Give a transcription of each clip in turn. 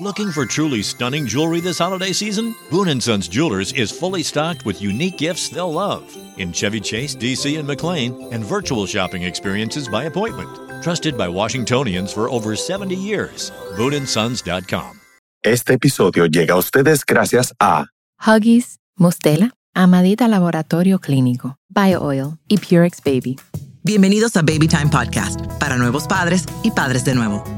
Looking for truly stunning jewelry this holiday season? Boon & Sons Jewelers is fully stocked with unique gifts they'll love in Chevy Chase, DC, and McLean, and virtual shopping experiences by appointment. Trusted by Washingtonians for over 70 years. BooneAndSons.com. Este episodio llega a ustedes gracias a Huggies, Mustela, Amadita Laboratorio Clínico, BioOil y Purex Baby. Bienvenidos a Baby Time Podcast, para nuevos padres y padres de nuevo.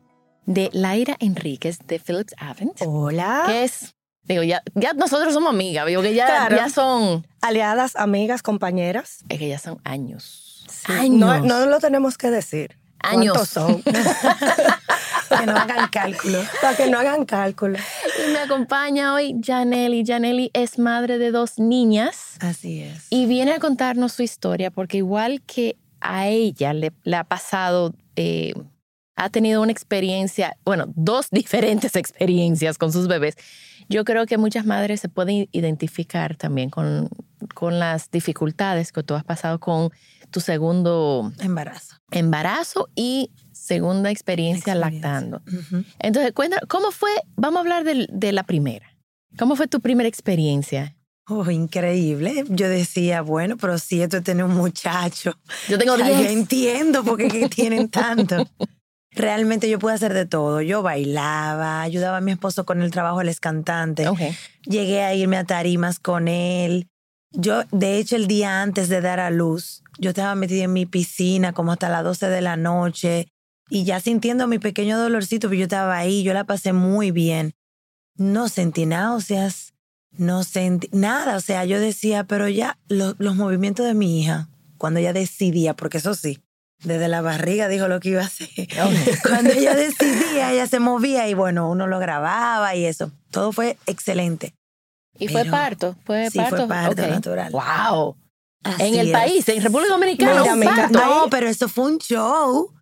de Laira Enríquez de Phillips Avent, Hola. es, digo, ya, ya nosotros somos amigas, digo que ya, Claro. ya son, Aliadas, amigas, compañeras. es que ya son años. Sí, Años. No, no lo tenemos que decir. Años. ¿Cuántos son? Que no hagan cálculo. Para que no hagan cálculo. Y me acompaña hoy Janelli. Janelli es madre de dos niñas Así es. y viene a contarnos su historia porque igual que a ella le, le ha pasado, eh, ha tenido una experiencia, bueno, dos diferentes experiencias con sus bebés. Yo creo que muchas madres se pueden identificar también con, con las dificultades que tú has pasado con tu segundo Embarazo. embarazo y segunda experiencia, Experiencia. lactando. Ujú. Entonces, cuéntanos, ¿cómo fue? Vamos a hablar del- de, la primera. ¿Cómo fue tu primera experiencia? Oh, increíble. Yo decía, bueno, pero si esto es tener un muchacho. Yo tengo Ya, yo 10. entiendo por qué tienen tanto. Realmente yo pude hacer de todo. Yo bailaba, ayudaba a mi esposo con el trabajo, él es cantante. Llegué a irme a tarimas con él. Yo, de hecho, el día antes de dar a luz, yo estaba metida en mi piscina como hasta las 12 de la noche y ya sintiendo mi pequeño dolorcito, pero yo estaba ahí, yo la pasé muy bien. No sentí náuseas, no sentí nada. O sea, yo decía, pero ya lo- los movimientos de mi hija, cuando ella decidía, porque eso sí, desde la barriga dijo lo que iba a hacer. Cuando ella decidía, ella se movía y bueno, uno lo grababa y eso. Todo fue excelente. ¿Y fue parto? ¿Fue sí, parto? fue parto natural. ¡Wow! Así En el es. país, en República Dominicana, Mira, un mira, parto. No, pero eso fue un show.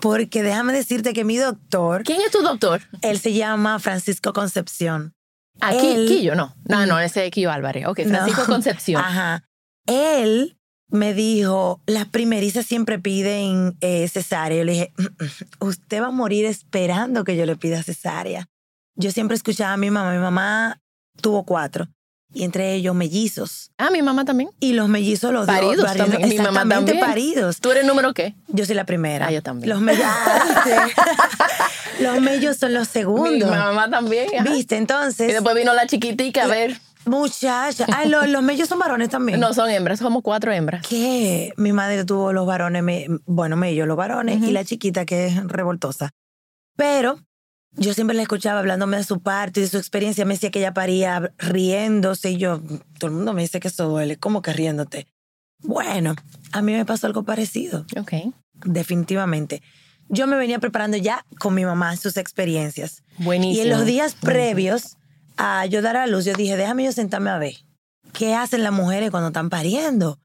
Porque déjame decirte que mi doctor, ¿Quién es tu doctor? él se llama Francisco Concepción. Aquí, Él- Quillo, no. No, no, ese es Quillo Álvarez. Ok, Francisco No. Concepción. Ajá. Él me dijo, las primerizas siempre piden eh, cesárea. Yo le dije, "Mm, mm, usted va a morir esperando que yo le pida cesárea. Yo siempre escuchaba a mi mamá. Mi mamá tuvo cuatro. Y entre ellos mellizos. Ah, mi mamá también. Y los mellizos los Paridos paridos, también. Mi mamá también. paridos. ¿Tú eres número qué? Yo soy la primera. Ah, yo también. Los mellos, los mellos son los Mi segundos. mamá también. ajá. ¿Viste? Y Entonces, después vino la chiquitica a ver. Muchacha. Ay, los, los mellos son varones también. No, son hembras, somos cuatro hembras. ¿Qué? Mi madre tuvo los varones, me- bueno, mellos, los varones, Ujú. y la chiquita que es revoltosa. Pero yo siempre la escuchaba hablándome de su parto y de su experiencia. Me decía que ella paría riéndose y yo, todo el mundo me dice que eso duele. ¿Cómo que riéndote? Bueno, a mí me pasó algo parecido. Ok. definitivamente. Yo me venía preparando ya con mi mamá sus experiencias. Buenísimo. Y en los días previos a yo dar a luz, yo dije, déjame yo sentarme a ver. ¿Qué hacen las mujeres cuando están pariendo?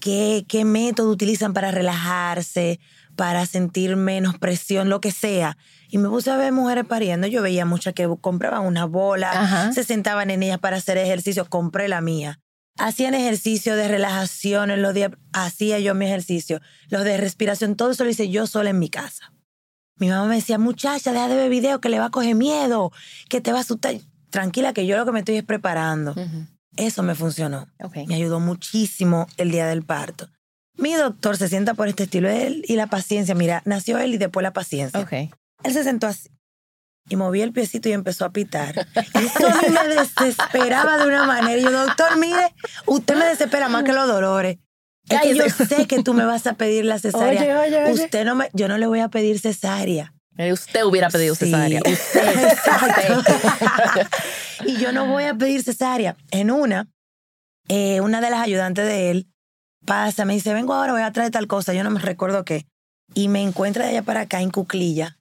¿Qué, qué método utilizan para relajarse, para sentir menos presión, lo que sea? Y me puse a ver mujeres pariendo. Yo veía muchas que compraban una bola, Ajá. se sentaban en ellas para hacer ejercicio. Compré la mía. Hacían ejercicio de relajación en los días. Hacía yo mi ejercicio. Los de respiración, todo eso lo hice yo sola en mi casa. Mi mamá me decía, muchacha, deja de ver video que le va a coger miedo, que te va a asustar. Tranquila, que yo lo que me estoy es preparando. Eso me funcionó. Ok. Me ayudó muchísimo el día del parto. Mi doctor se sienta por este estilo él y la paciencia. Mira, nació él y después la paciencia. Ok. Él se sentó así y movía el piecito y empezó a pitar. Eso a mí me desesperaba de una manera. Y yo, doctor, mire, usted me desespera más que los dolores. Es que yo sé que tú me vas a pedir la cesárea. Oye, oye, oye. Usted no me, yo no le voy a pedir cesárea. Eh, Usted hubiera pedido Sí. cesárea. Usted. Y yo no voy a pedir cesárea. En una, eh, una de las ayudantes de él pasa, me dice, vengo ahora, voy a traer tal cosa, yo no me recuerdo qué. Y me encuentra de allá para acá en cuclilla,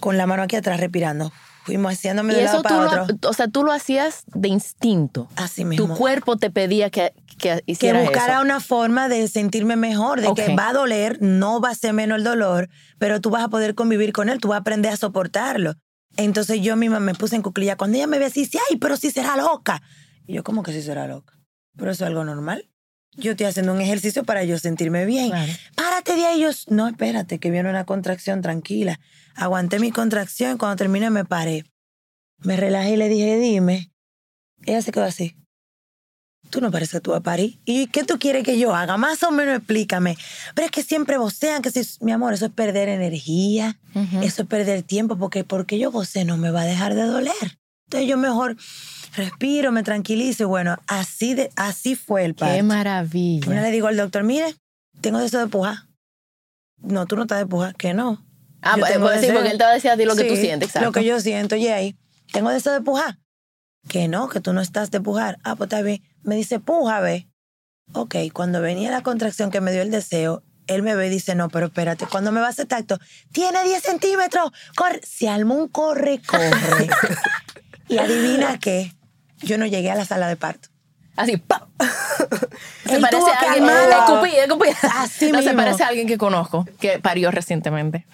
con la mano aquí atrás respirando. Fuimos haciéndome Y de eso lado tú para lo, otro. o sea, tú lo hacías de instinto. Así mismo. Tu cuerpo te pedía que, que que buscara eso. una forma de sentirme mejor, de que va a doler, no va a ser menos el dolor, pero tú vas a poder convivir con él, tú vas a aprender a soportarlo. Entonces yo misma me puse en cuclilla. Cuando ella me ve así, dice, ay, pero si será loca. Y yo, ¿cómo que si será loca? Pero eso es algo normal. Yo estoy haciendo un ejercicio para yo sentirme bien. Claro. Párate de ahí. Yo, no, espérate, que viene una contracción, tranquila. Aguanté mi contracción, cuando terminé me paré. Me relajé y le dije, dime. Ella se quedó así. Tú no pareces tú a parir. ¿Y qué tú quieres que yo haga? Más o menos explícame. Pero es que siempre vocean, que si, mi amor, eso es perder energía, eso es perder tiempo, porque porque yo vocé no me va a dejar de doler. Entonces yo mejor respiro, me tranquilizo y bueno, así, de, así fue el parto. Qué Una maravilla. le digo al doctor, mire, tengo deseo de pujar. No, tú no estás de pujar, que no. Ah, pues, pues sí, porque él te va a decir a ti lo que tú sientes, exacto. Lo que yo siento, y ahí, tengo deseo de pujar. Que no, que tú no estás de pujar. Ah, pues está bien. Me dice, puja, ve. Ok, cuando venía la contracción que me dio el deseo, él me ve y dice, no, pero espérate, cuando me va a hacer tacto, tiene 10 centímetros, corre. Se armó un corre, corre. y adivina qué, yo no llegué a la sala de parto. Así, ¡pam! Se Él parece a alguien. Así no, se mismo. parece a alguien que conozco, que parió recientemente.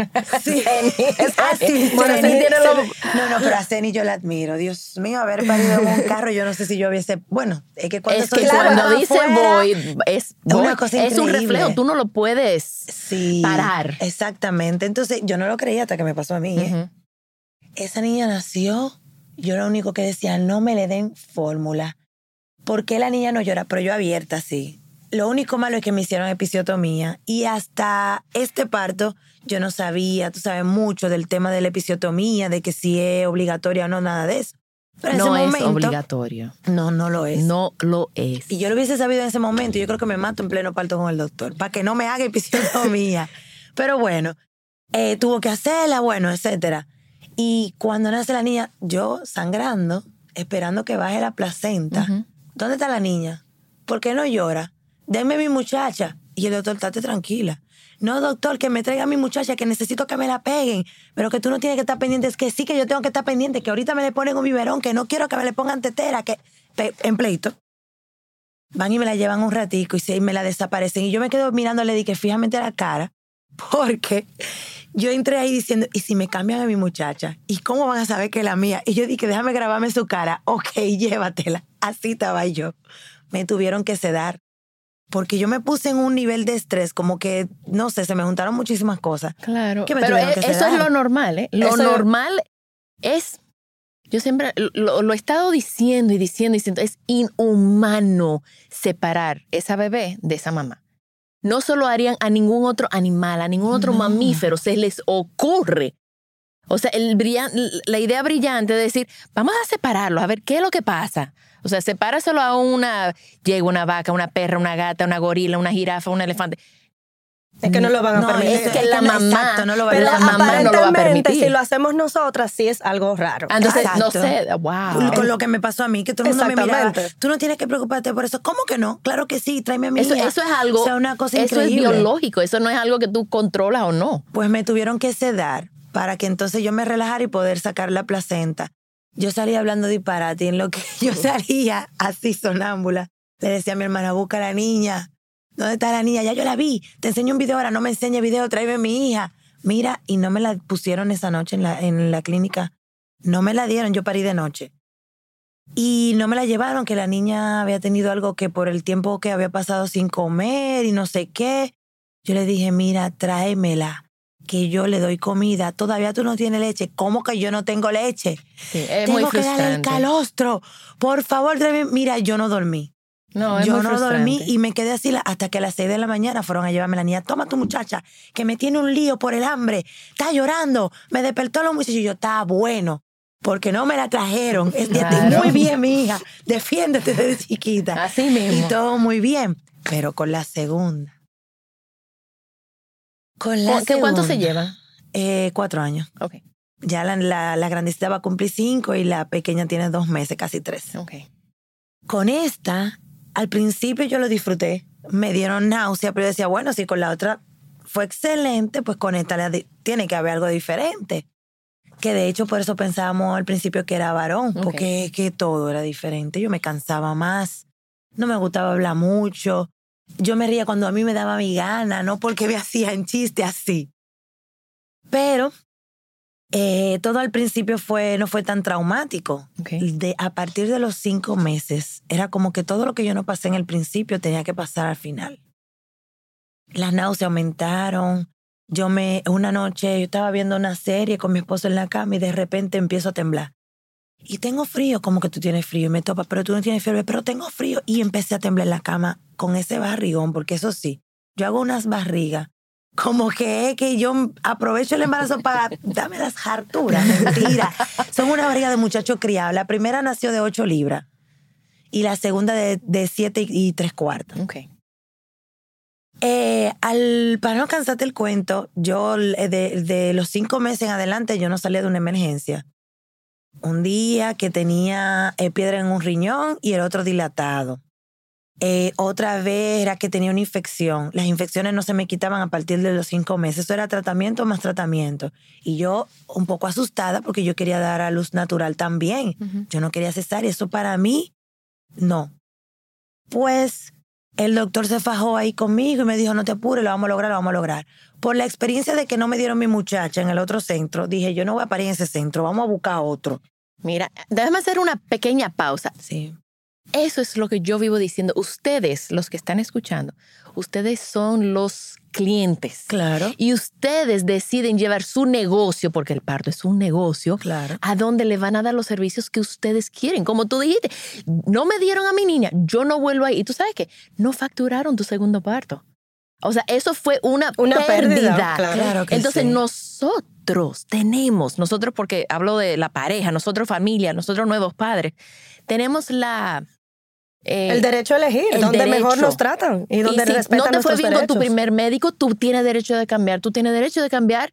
Sí. Es Así, Bueno, Ceni- tiene lo- No, no, pero a Ceni yo la admiro. Dios mío, haber parido en un carro, yo no sé si yo hubiese... Bueno, es que cuando es que cuando dice afuera- voy, es, una cosa es un reflejo, tú no lo puedes Sí. parar. Exactamente. Entonces, yo no lo creía hasta que me pasó a mí. ¿eh? Esa niña nació, yo lo único que decía, no me le den fórmula. ¿Por qué la niña no llora? Pero yo abierta, sí. Lo único malo es que me hicieron episiotomía y hasta este parto yo no sabía, tú sabes, mucho del tema de la episiotomía, de que si es obligatoria o no, nada de eso. Pero en No ese es momento, obligatorio. No, no lo es. No lo es. Y yo lo hubiese sabido en ese momento, yo creo que me mato en pleno parto con el doctor, para que no me haga episiotomía. Pero bueno, eh, tuvo que hacerla, bueno, etcétera. Y cuando nace la niña, yo sangrando, esperando que baje la placenta. ¿Dónde está la niña? ¿Por qué no llora? Denme mi muchacha. Y el doctor, estate tranquila. No, doctor, que me traiga a mi muchacha, que necesito que me la peguen. Pero que tú no tienes que estar pendiente. Es que sí que yo tengo que estar pendiente, que ahorita me le ponen un biberón, que no quiero que me le pongan tetera, que en pleito. Van y me la llevan un ratico y, se, y me la desaparecen. Y yo me quedo mirándole di que fijamente la cara, porque yo entré ahí diciendo, ¿y si me cambian a mi muchacha? ¿Y cómo van a saber que es la mía? Y yo dije, déjame grabarme su cara. Ok, llévatela. Así estaba yo. Me tuvieron que sedar. Porque yo me puse en un nivel de estrés, como que, no sé, se me juntaron muchísimas cosas. Claro. Que me Pero e- eso es lo normal, ¿eh? Lo Eso- normal es. Yo siempre lo, lo he estado diciendo y diciendo y diciendo, es inhumano separar esa bebé de esa mamá. No solo harían a ningún otro animal, a ningún otro No. mamífero, se les ocurre. O sea, el brillan- la idea brillante de decir, vamos a separarlos, a ver qué es lo que pasa. O sea, sepáraselo a una, llega una vaca, una perra, una gata, una gorila, una jirafa, un elefante. Es que no lo van a No, permitir. Es que la no, mamá, exacto, no lo va a pero la mamá no lo va a aparentemente, permitir. si lo hacemos nosotras, sí es algo raro. Entonces, no Exacto. sé, wow. Con lo que me pasó a mí, que todo el mundo me miraba. Tú no tienes que preocuparte por eso. ¿Cómo que no? Claro que sí, tráeme a mi Eso, hija. eso es algo, O sea, una cosa eso es increíble. biológico, eso no es algo que tú controlas o no. Pues me tuvieron que sedar para que entonces yo me relajara y poder sacar la placenta. Yo salía hablando disparate en lo que yo salía así sonámbula. Le decía a mi hermana, busca a la niña. ¿Dónde está la niña? Ya yo la vi. Te enseño un video ahora, no me enseñe video, tráeme a mi hija. Mira, y no me la pusieron esa noche en la, en la clínica. No me la dieron, yo parí de noche. Y no me la llevaron, que la niña había tenido algo que por el tiempo que había pasado sin comer y no sé qué. Yo le dije, mira, tráemela, que yo le doy comida. Todavía tú no tienes leche. ¿Cómo que yo no tengo leche? Sí, es Tengo muy que darle el calostro. Por favor, tráeme. Mira, yo no dormí. No, es yo muy no dormí y me quedé así hasta que a las seis de la mañana fueron a llevarme la niña. Toma tu muchacha, que me tiene un lío por el hambre. Está llorando. Me despertó los muchachos y yo, está bueno. Porque no me la trajeron. Claro. muy bien, mi hija. Defiéndete desde chiquita. Así mismo. Y todo muy bien. Pero con la segunda. Con la ¿Qué- ¿Cuánto se llevan? Eh, cuatro años. Ok, Ya la, la, la grandecita va a cumplir cinco y la pequeña tiene dos meses, casi tres. ok. Con esta, al principio yo lo disfruté. Me dieron náusea, pero yo decía, bueno, si con la otra fue excelente, pues con esta tiene que haber algo diferente. que de hecho por eso pensábamos al principio que era varón, porque es que todo era diferente. Yo me cansaba más, no me gustaba hablar mucho. Yo me reía cuando a mí me daba mi gana, no porque me hacían chiste así. Pero eh, todo al principio fue, no fue tan traumático. De, a partir de los cinco meses, era como que todo lo que yo no pasé en el principio tenía que pasar al final. Las náuseas aumentaron. Yo me, una noche, yo estaba viendo una serie con mi esposo en la cama y de repente empiezo a temblar. Y tengo frío, como que tú tienes frío. Y me topa, pero tú no tienes fiebre, pero tengo frío. Y empecé a temblar en la cama con ese barrigón, porque eso sí, yo hago unas barrigas. Como que es que yo aprovecho el embarazo para darme las harturas. Mentira. Son una barriga de muchacho criado. La primera nació de 8 libras y la segunda de, de 7 y 3 cuartos. Ok. Eh, al, para no cansarte el cuento, yo eh, de, de los cinco meses en adelante yo no salía de una emergencia. Un día que tenía eh, piedra en un riñón y el otro dilatado. Eh, otra vez era que tenía una infección. Las infecciones no se me quitaban a partir de los cinco meses. Eso era tratamiento más tratamiento. Y yo un poco asustada porque yo quería dar a luz natural también. Yo no quería cesar y eso para mí, no. Pues el doctor se fajó ahí conmigo y me dijo, no te apures, lo vamos a lograr, lo vamos a lograr. Por la experiencia de que no me dieron mi muchacha en el otro centro, dije, yo no voy a parir en ese centro, vamos a buscar otro. Mira, déjame hacer una pequeña pausa. Sí. Eso es lo que yo vivo diciendo. Ustedes, los que están escuchando, ustedes son los clientes. Claro. Y ustedes deciden llevar su negocio, porque el parto es un negocio, Claro. a donde le van a dar los servicios que ustedes quieren. Como tú dijiste, no me dieron a mi niña, yo no vuelvo ahí. Y tú sabes que no facturaron tu segundo parto. O sea, eso fue una, Una pérdida, pérdida. claro. Claro que Entonces sí. nosotros tenemos, nosotros porque hablo de la pareja, nosotros familia, nosotros nuevos padres, tenemos la... eh, El derecho a elegir, el donde mejor nos tratan y donde si respetan no te fue bien con tu primer médico, tú tienes derecho de cambiar. Tú tienes derecho de cambiar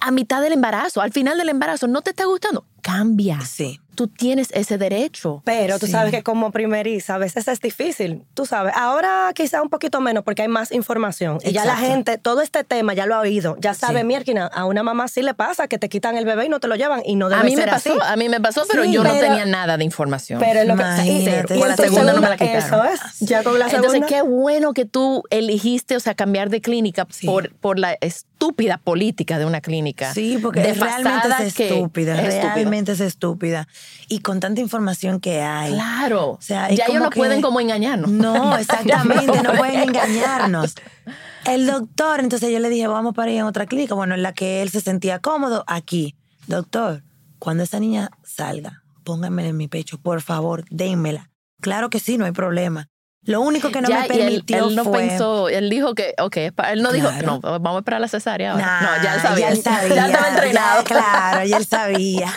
a mitad del embarazo, al final del embarazo. ¿No te está gustando? Cambia. Sí. Tú tienes ese derecho. Pero tú Sí. sabes que como primeriza a veces es difícil. Tú sabes, ahora quizá un poquito menos porque hay más información. Y ya la gente, todo este tema ya lo ha oído. Ya sabe, Sí. A una mamá sí le pasa que te quitan el bebé y no te lo llevan y no debe A mí me pasó, así. a mí me pasó, pero Sí, yo no tenía nada de información. Pero lo que Imagínate. y Con la tu segunda no me la segunda- quitaron. Eso es. Ya con la segunda. Entonces, qué bueno que tú eligiste, o sea, cambiar de clínica por, por la estúpida política de una clínica. Sí, porque realmente es que- estúpida, es estúpido. Realmente es estúpida. Y con tanta información que hay. Claro. O sea, es ya ellos no que- pueden como engañarnos. No, exactamente, no pueden engañarnos. El doctor, entonces yo le dije, vamos para ir a otra clínica, bueno, en la que él se sentía cómodo, aquí. Doctor, cuando esa niña salga, pónganmela en mi pecho, por favor, dénmela. Claro que sí, no hay problema. Lo único que no Ya, me él- permitió él, no fue... pensó, él dijo que, ok, él no dijo, no, vamos a esperar la cesárea ahora. Nah, no, ya él sabía. Ya, él sabía, Ya estaba entrenado. ya, claro, ya él sabía.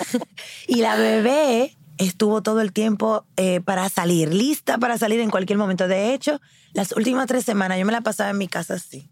Y la bebé estuvo todo el tiempo eh, para salir, lista para salir en cualquier momento. De hecho, las últimas tres semanas yo me la pasaba en mi casa así.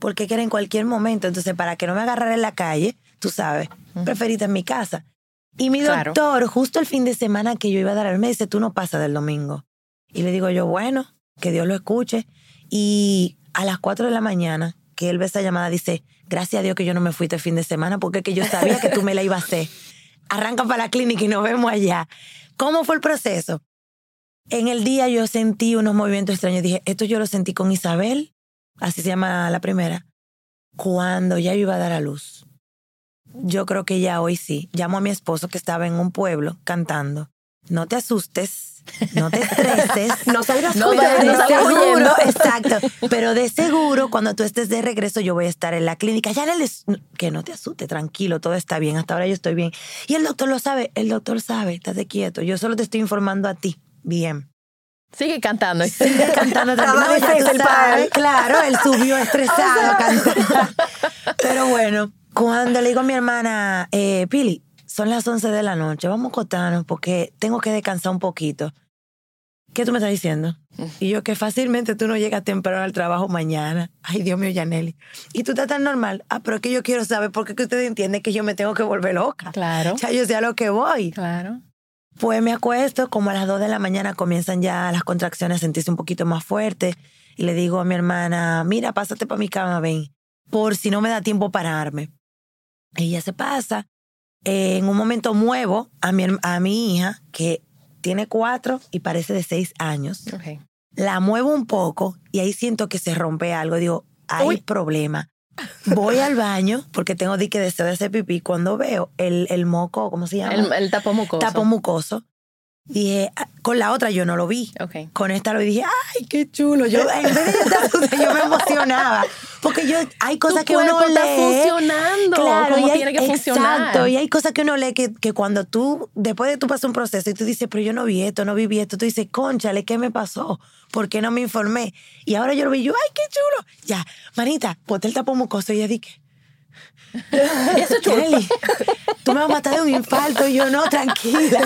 porque que era en cualquier momento. Entonces, para que no me agarrara en la calle, tú sabes, preferí estar en mi casa. Y mi Claro. doctor, justo el fin de semana que yo iba a dar mes, dice, tú no pasas del domingo. Y le digo yo, bueno, que Dios lo escuche. Y a las 4 de la mañana, que él ve esa llamada, dice, gracias a Dios que yo no me fui este fin de semana, porque es que yo sabía que tú me la ibas a hacer. Arranca para la clínica y nos vemos allá. ¿Cómo fue el proceso? En el día yo sentí unos movimientos extraños. Dije, esto yo lo sentí con Isabel, así se llama la primera, cuando ya iba a dar a luz. Yo creo que ya hoy sí. Llamo a mi esposo que estaba en un pueblo cantando. No te asustes, no te estreses. No salgas No, huyendo, de- no salgas seguro, huyendo. exacto. Pero de seguro, cuando tú estés de regreso, yo voy a estar en la clínica. Ya le les- que no te asustes, tranquilo, todo está bien. Hasta ahora yo estoy bien. Y el doctor lo sabe, el doctor sabe, estate quieto. Yo solo te estoy informando a ti. Bien. Sigue cantando. Sigue cantando Estaba sabes, él. Claro, él subió estresado cantando. Pero bueno, cuando le digo a mi hermana, eh, Pili, son las 11 de la noche, vamos a acostarnos porque tengo que descansar un poquito. ¿Qué tú me estás diciendo? Y yo que fácilmente tú no llegas temprano al trabajo mañana. Ay, Dios mío, Yaneli. Y tú estás tan normal. Ah, pero es que yo quiero saber por qué que ustedes entienden que yo me tengo que volver loca. Claro. Ya yo sé a lo que voy. Claro. Pues me acuesto, como a las 2 de la mañana comienzan ya las contracciones a sentirse un poquito más fuertes. Y le digo a mi hermana, mira, pásate para mi cama, ven, por si no me da tiempo pararme. Ella se pasa. Eh, en un momento muevo a mi, a mi hija, que tiene cuatro y parece de seis años. La muevo un poco y ahí siento que se rompe algo. Digo, hay Uy. problema. Voy al baño porque tengo dique deseo de hacer pipí. Cuando veo el, el moco, ¿cómo se llama? El, el tapo mucoso. tapo mucoso. Dije, ah, con la otra yo no lo vi. Ok. Con esta lo vi dije, ay, qué chulo. Yo, en vez de estar yo me emocionaba. Porque yo, hay cosas Tu que uno está lee. funcionando Claro, como y hay- tiene que funcionar. Exacto, y hay cosas que uno lee que, que cuando tú, después de tú pasas un proceso y tú dices, pero yo no vi esto, no viví esto, tú dices, conchale, ¿qué me pasó? ¿Por qué no me informé? Y ahora yo lo vi, yo, ay, qué chulo. Ya, manita, ponte el tapo mucoso y yo dije, Eso. Kelly, tú me vas a matar de un infarto. Y yo, no, tranquila,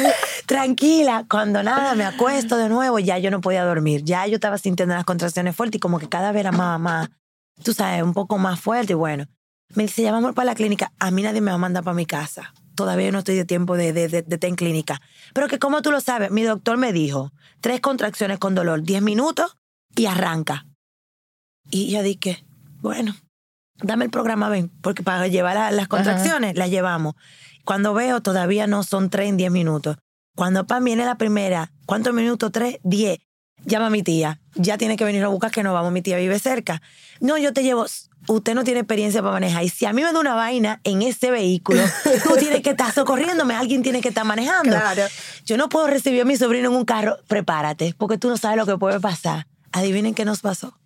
tranquila. Cuando nada, me acuesto de nuevo, ya yo no podía dormir. Ya yo estaba sintiendo las contracciones fuertes y como que cada vez era más, más, tú sabes, un poco más fuerte. Y bueno, me dice, ya vamos para la clínica. A mí nadie me va a mandar para mi casa. Todavía no estoy de tiempo de, de, de, de estar en clínica. Pero que como tú lo sabes, mi doctor me dijo, tres contracciones con dolor, diez minutos y arranca. Y yo dije, bueno, dame el programa, ven, porque para llevar las contracciones las llevamos. Cuando veo, todavía no son tres en diez minutos. Cuando Pam viene la primera, ¿cuántos minutos? Tres, diez. Llama a mi tía. Ya tiene que venir a buscar que nos vamos. Mi tía vive cerca. No, yo te llevo. Usted no tiene experiencia para manejar. Y si a mí me da una vaina en ese vehículo, tú tienes que estar socorriéndome. Alguien tiene que estar manejando. Claro. Yo no puedo recibir a mi sobrino en un carro. Prepárate, porque tú no sabes lo que puede pasar. Adivinen qué nos pasó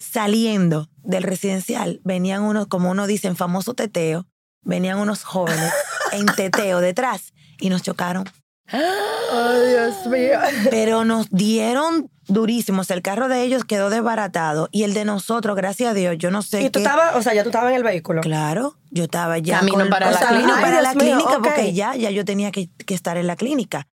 saliendo del residencial, venían unos, como uno dice, en famoso teteo, venían unos jóvenes en teteo detrás y nos chocaron. Ay, Dios mío. Pero nos dieron durísimos. El carro de ellos quedó desbaratado y el de nosotros, gracias a Dios, yo no sé Y tú qué- estabas, o sea, ya tú estabas en el vehículo. Claro, yo estaba ya Camino con- para o la sea, clínica. camino para Ay, la mío, clínica porque ya, ya yo tenía que, que estar en la clínica.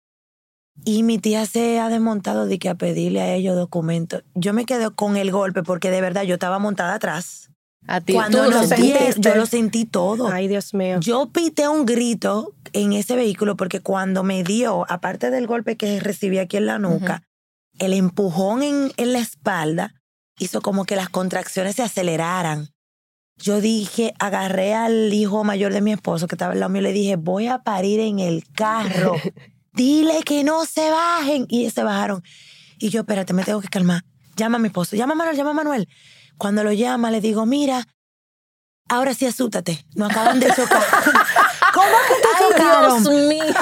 Y mi tía se ha desmontado de que a pedirle a ellos documentos. Yo me quedé con el golpe porque de verdad yo estaba montada atrás. A ti. Cuando lo sentiste. yo lo sentí todo. Ay, Dios mío. Yo pité un grito en ese vehículo porque cuando me dio, aparte del golpe que recibí aquí en la nuca, el empujón en, en la espalda hizo como que las contracciones se aceleraran. Yo dije, agarré al hijo mayor de mi esposo que estaba al lado mío y le dije, voy a parir en el carro. Dile que no se bajen. Y se bajaron. Y yo, espérate, me tengo que calmar. Llama a mi esposo. Llama a Manuel, llama a Manuel. Cuando lo llama, le digo, mira, ahora sí asústate. Nos acaban de chocar. ¿Cómo que te Ay, chocaron? Dios mío.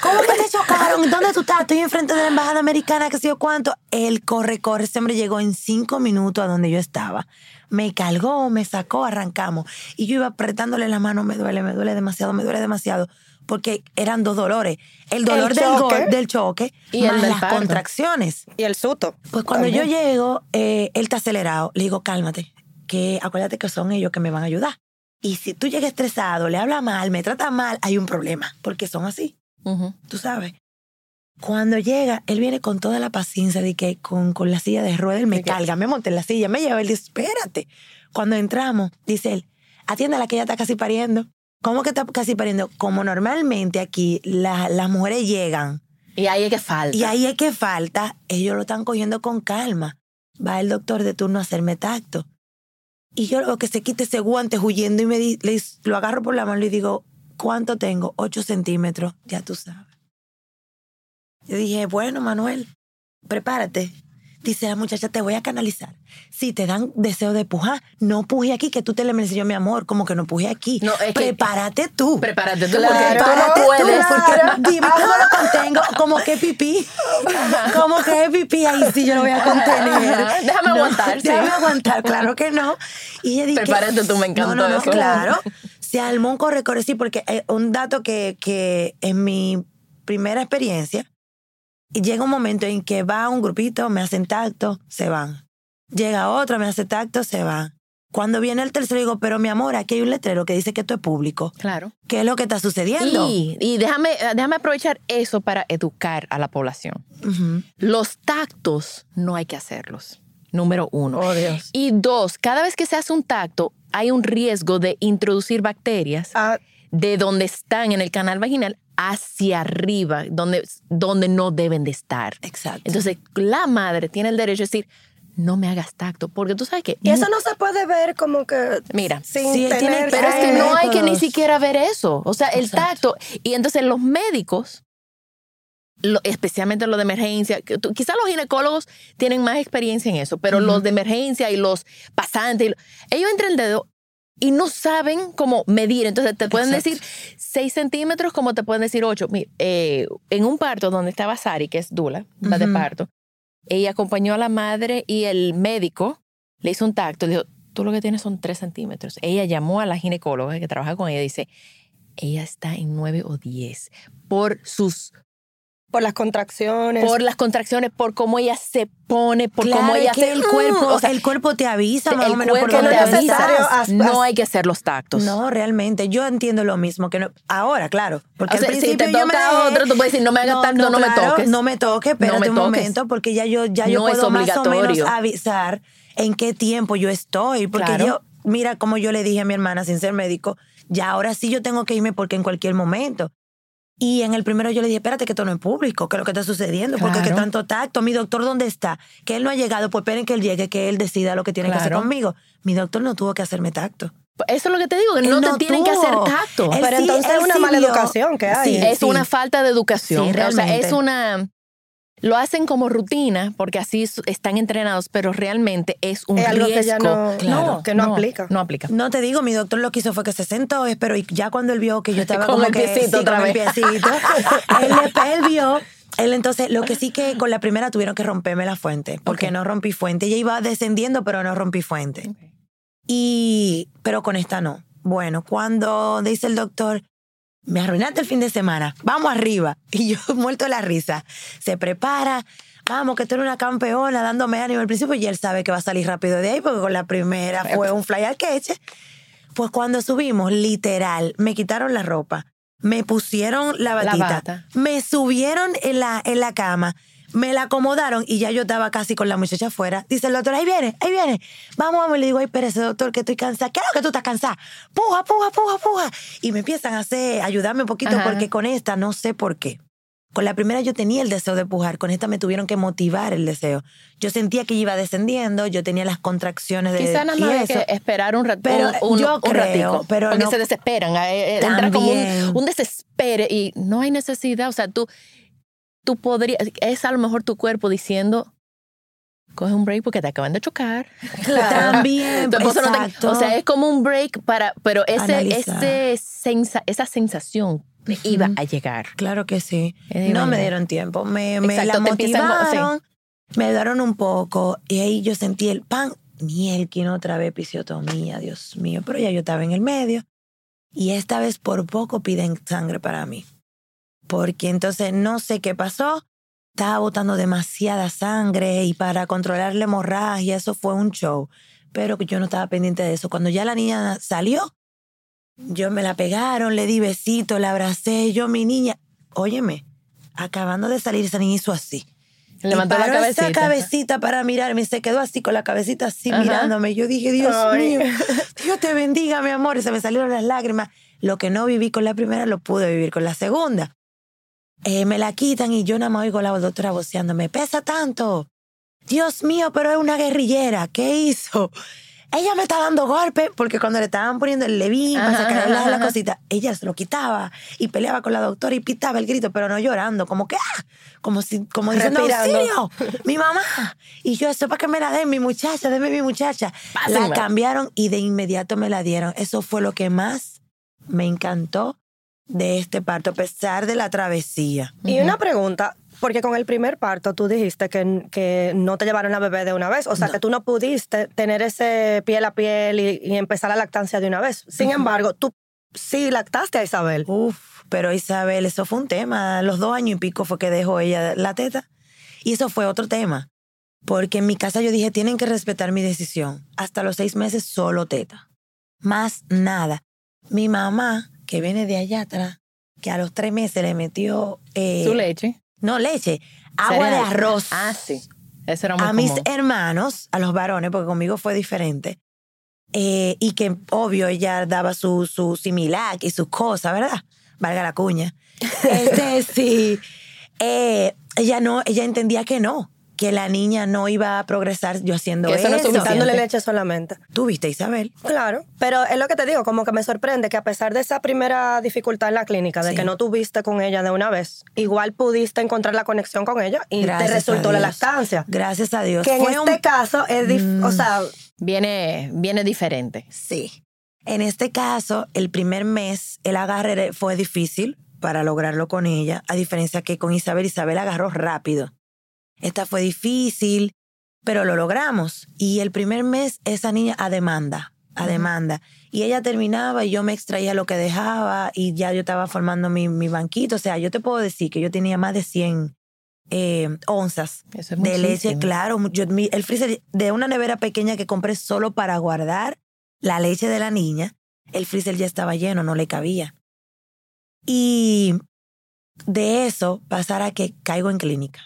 ¿Cómo que te chocaron? ¿Dónde tú estás? Estoy enfrente de la embajada americana, que sé yo cuánto. Él corre, corre. Ese hombre llegó en cinco minutos a donde yo estaba. Me cargó, me sacó, arrancamos. Y yo iba apretándole la mano, me duele, me duele demasiado, me duele demasiado. Porque eran dos dolores. El dolor del, choque. gol- del choque Y el más del las parto. contracciones. Y el susto. Pues cuando yo llego, eh, él está acelerado. Le digo, cálmate, que acuérdate que son ellos que me van a ayudar. Y si tú llegas estresado, le habla mal, me trata mal, hay un problema, porque son así, tú sabes. Cuando llega, él viene con toda la paciencia de que con, con la silla de ruedas, él me carga, me monta en la silla, me lleva, él dice, espérate. Cuando entramos, dice él, atiéndala que ella está casi pariendo. ¿Cómo que está casi pariendo? Como normalmente aquí la- las mujeres llegan Y ahí es que falta. y ahí es que falta, ellos lo están cogiendo con calma. Va el doctor de turno a hacerme tacto. Y yo lo que se quite ese guante huyendo y me di- le, lo agarro por la mano y digo, ¿cuánto tengo? Ocho centímetros, ya tú sabes. Yo dije, bueno, Manuel, prepárate. Dice la muchacha, te voy a canalizar. Si te dan deseo de pujar, no puje aquí, que tú te le mereces yo, mi amor, como que no puje aquí. No, es que- Prepárate tú. Prepárate tú Claro. tú Prepárate puedes. tú, porque dime cómo lo contengo, como que pipí, como que pipí, ahí sí yo lo voy a contener. Ajá, déjame aguantar, sí. Déjame aguantar, claro que no. Y ella Prepárate tú, me encantó No, eso. claro. Se armó un corre, corre, sí, porque eh, un dato que, que en mi primera experiencia, llega un momento en que va un grupito, me hacen tacto, se van. Llega otro, me hace tacto, se van. Cuando viene el tercero, digo, pero mi amor, aquí hay un letrero que dice que esto es público. Claro. ¿Qué es lo que está sucediendo? Y, y déjame, déjame aprovechar eso para educar a la población. Los tactos no hay que hacerlos. Número uno. Oh, Dios. Y dos, cada vez que se hace un tacto, hay un riesgo de introducir bacterias Ah, de donde están en el canal vaginal hacia arriba, donde, donde no deben de estar. Exacto. Entonces, la madre tiene el derecho de decir, no me hagas tacto, porque tú sabes que... eso no se puede ver como que Mira, sin sí, tiene- tener Pero es que no hay que ni siquiera ver eso. O sea, el Exacto. tacto. Y entonces los médicos, lo- especialmente los de emergencia, quizás los ginecólogos tienen más experiencia en eso, pero los de emergencia y los pasantes, ellos entran el dedo y no saben cómo medir. Entonces te pueden Exacto. decir 6 centímetros como te pueden decir 8. en un parto donde estaba Sari, que es Dula, la de parto, ella acompañó a la madre y el médico le hizo un tacto. Le dijo, tú lo que tienes son 3 centímetros. Ella llamó a la ginecóloga que trabaja con ella y dice, ella está en 9 o 10 por sus por las contracciones. por las contracciones, por cómo ella se pone, por Claro, cómo ella es que se el cuerpo, o sea, el cuerpo te avisa más el o menos por te no es avisa. necesario estás. as- no hay que hacer los tactos. No, realmente, yo entiendo lo mismo que no. Ahora, claro, porque O sea, al si principio te yo me toca dejé- otro, tú puedes decir, no me hagas tacto, no me claro, toques. No me toques, espérate me un toques. momento, porque ya yo, ya yo No puedo más o menos avisar en qué tiempo yo estoy. Porque Claro. yo, mira, como yo le dije a mi hermana sin ser médico, ya ahora sí yo tengo que irme porque en cualquier momento. Y en el primero yo le dije, espérate que esto no es público, que es lo que está sucediendo, porque Claro. que tanto tacto, mi doctor dónde está, que él no ha llegado, pues esperen que él llegue, que él decida lo que tiene que hacer conmigo. Mi doctor no tuvo que hacerme tacto. Eso es lo que te digo, que Él no, no te tienen que hacer tacto. Él Pero sí, entonces es una sí mala vio- educación que hay. Sí, es sí. una falta de educación. Sí, o sea, realmente. es una. Lo hacen como rutina porque así están entrenados, pero realmente es un Es algo que riesgo. ya no- Claro. que no aplica. No aplica. No te digo, mi doctor lo que hizo fue que se sentó, pero y ya cuando él vio que yo estaba Con como el que piecito sí, otra con el vez. piecito, él, él vio, él entonces, lo que sí que con la primera tuvieron que romperme la fuente, porque no rompí fuente. Ella iba descendiendo, pero no rompí fuente. Y, pero con esta no. Bueno, cuando dice el doctor, me arruinaste el fin de semana, vamos arriba. Y yo muerto de la risa. Se prepara, vamos, que tú eres una campeona, dándome ánimo al principio, y él sabe que va a salir rápido de ahí, porque con la primera fue un fly al queche. Pues cuando subimos, literal, me quitaron la ropa, me pusieron la La batita, bata. me subieron en la, en la cama, me la acomodaron y ya yo estaba casi con la muchacha afuera. Dice el doctor, ahí viene, ahí viene. Vamos, vamos. Le digo, ay, espérese, doctor, que estoy cansada. ¿Qué es lo que tú estás cansada? Puja, puja, puja, puja. Y me empiezan a hacer, ayudarme un poquito Ajá. porque con esta no sé por qué. Con la primera yo tenía el deseo de pujar, con esta me tuvieron que motivar el deseo. Yo sentía que iba descendiendo, yo tenía las contracciones de Quizá nada más hay que esperar un, rat- Pero un, yo un creo, ratico. pero porque no- se desesperan. eh, eh, Entra como un, un desespere y no hay necesidad. O sea, tú, tú podrías. Es a lo mejor tu cuerpo diciendo. Coge un break porque te acaban de chocar. También, Tu esposo no te- o sea, es como un break para. Pero ese, ese sensa- esa sensación iba a llegar. Claro que sí. Es No me dieron tiempo. Me, me Exacto, la sí. motivaron, me ayudaron un poco y ahí yo sentí el pan. Mielkin otra vez, episiotomía, Dios mío. Pero ya yo estaba en el medio y esta vez por poco piden sangre para mí. Porque entonces no sé qué pasó. Estaba botando demasiada sangre y para controlar la hemorragia, eso fue un show. Pero yo no estaba pendiente de eso. Cuando ya la niña salió, yo me la pegaron, le di besito, la abracé, yo mi niña. Óyeme, acabando de salir esa niña hizo así. Levantó y la cabecita. esa cabecita para mirarme, se quedó así con la cabecita así Ajá. mirándome. Yo dije, Dios Ay. mío, Dios te bendiga, mi amor. Y se me salieron las lágrimas. Lo que no viví con la primera lo pude vivir con la segunda. Eh, me la quitan y yo nada más oigo a la doctora voceándome, pesa tanto. Dios mío, pero es una guerrillera. ¿Qué hizo? Ella me está dando golpes porque cuando le estaban poniendo el levín para sacarle la ajá. cosita, ella se lo quitaba y peleaba con la doctora y pitaba el grito, pero no llorando, como que, ah, como si, como diciendo, auxilio, mi mamá. Y yo, eso para que me la den, mi muchacha, deme mi muchacha. La Pásenmela. cambiaron y de inmediato me la dieron. Eso fue lo que más me encantó de este parto, a pesar de la travesía. Y una pregunta, porque con el primer parto tú dijiste que, que no te llevaron la bebé de una vez, o sea, que tú no pudiste tener ese piel a piel y, y empezar la lactancia de una vez. Sin embargo, tú sí lactaste a Isabel. Uf, pero Isabel, eso fue un tema. Los dos años y pico fue que dejó ella la teta. Y eso fue otro tema. Porque en mi casa yo dije, tienen que respetar mi decisión. Hasta los seis meses solo teta. Más nada. Mi mamá, que viene de allá atrás, que a los tres meses le metió... eh, Su leche. No, leche. Agua de arroz. Ah, sí. Eso era muy a mis hermanos, a los varones, porque conmigo fue diferente. eh, y que, obvio, ella daba su, su similac y sus cosas, ¿verdad? Valga la cuña. Este, sí. Eh, ella no, ella entendía que no, que la niña no iba a progresar yo haciendo Que eso eso. no. Dándole leche solamente. Tú viste, Isabel. Claro, pero es lo que te digo, como que me sorprende que a pesar de esa primera dificultad en la clínica, de Sí. que no tuviste con ella de una vez, igual pudiste encontrar la conexión con ella y Gracias te resultó la lactancia. Gracias a Dios. Que en Fue este un- caso es, dif- o sea, Viene, viene diferente. Sí. En este caso, el primer mes, el agarre fue difícil para lograrlo con ella, a diferencia que con Isabel, Isabel agarró rápido. Esta fue difícil, pero lo logramos. Y el primer mes, esa niña a demanda, a demanda. Y ella terminaba y yo me extraía lo que dejaba y ya yo estaba formando mi, mi banquito. O sea, yo te puedo decir que yo tenía más de 100 eh, onzas es de leche, claro. Yo, mi- el freezer de una nevera pequeña que compré solo para guardar la leche de la niña, el freezer ya estaba lleno, no le cabía. Y de eso pasar a que caigo en clínica.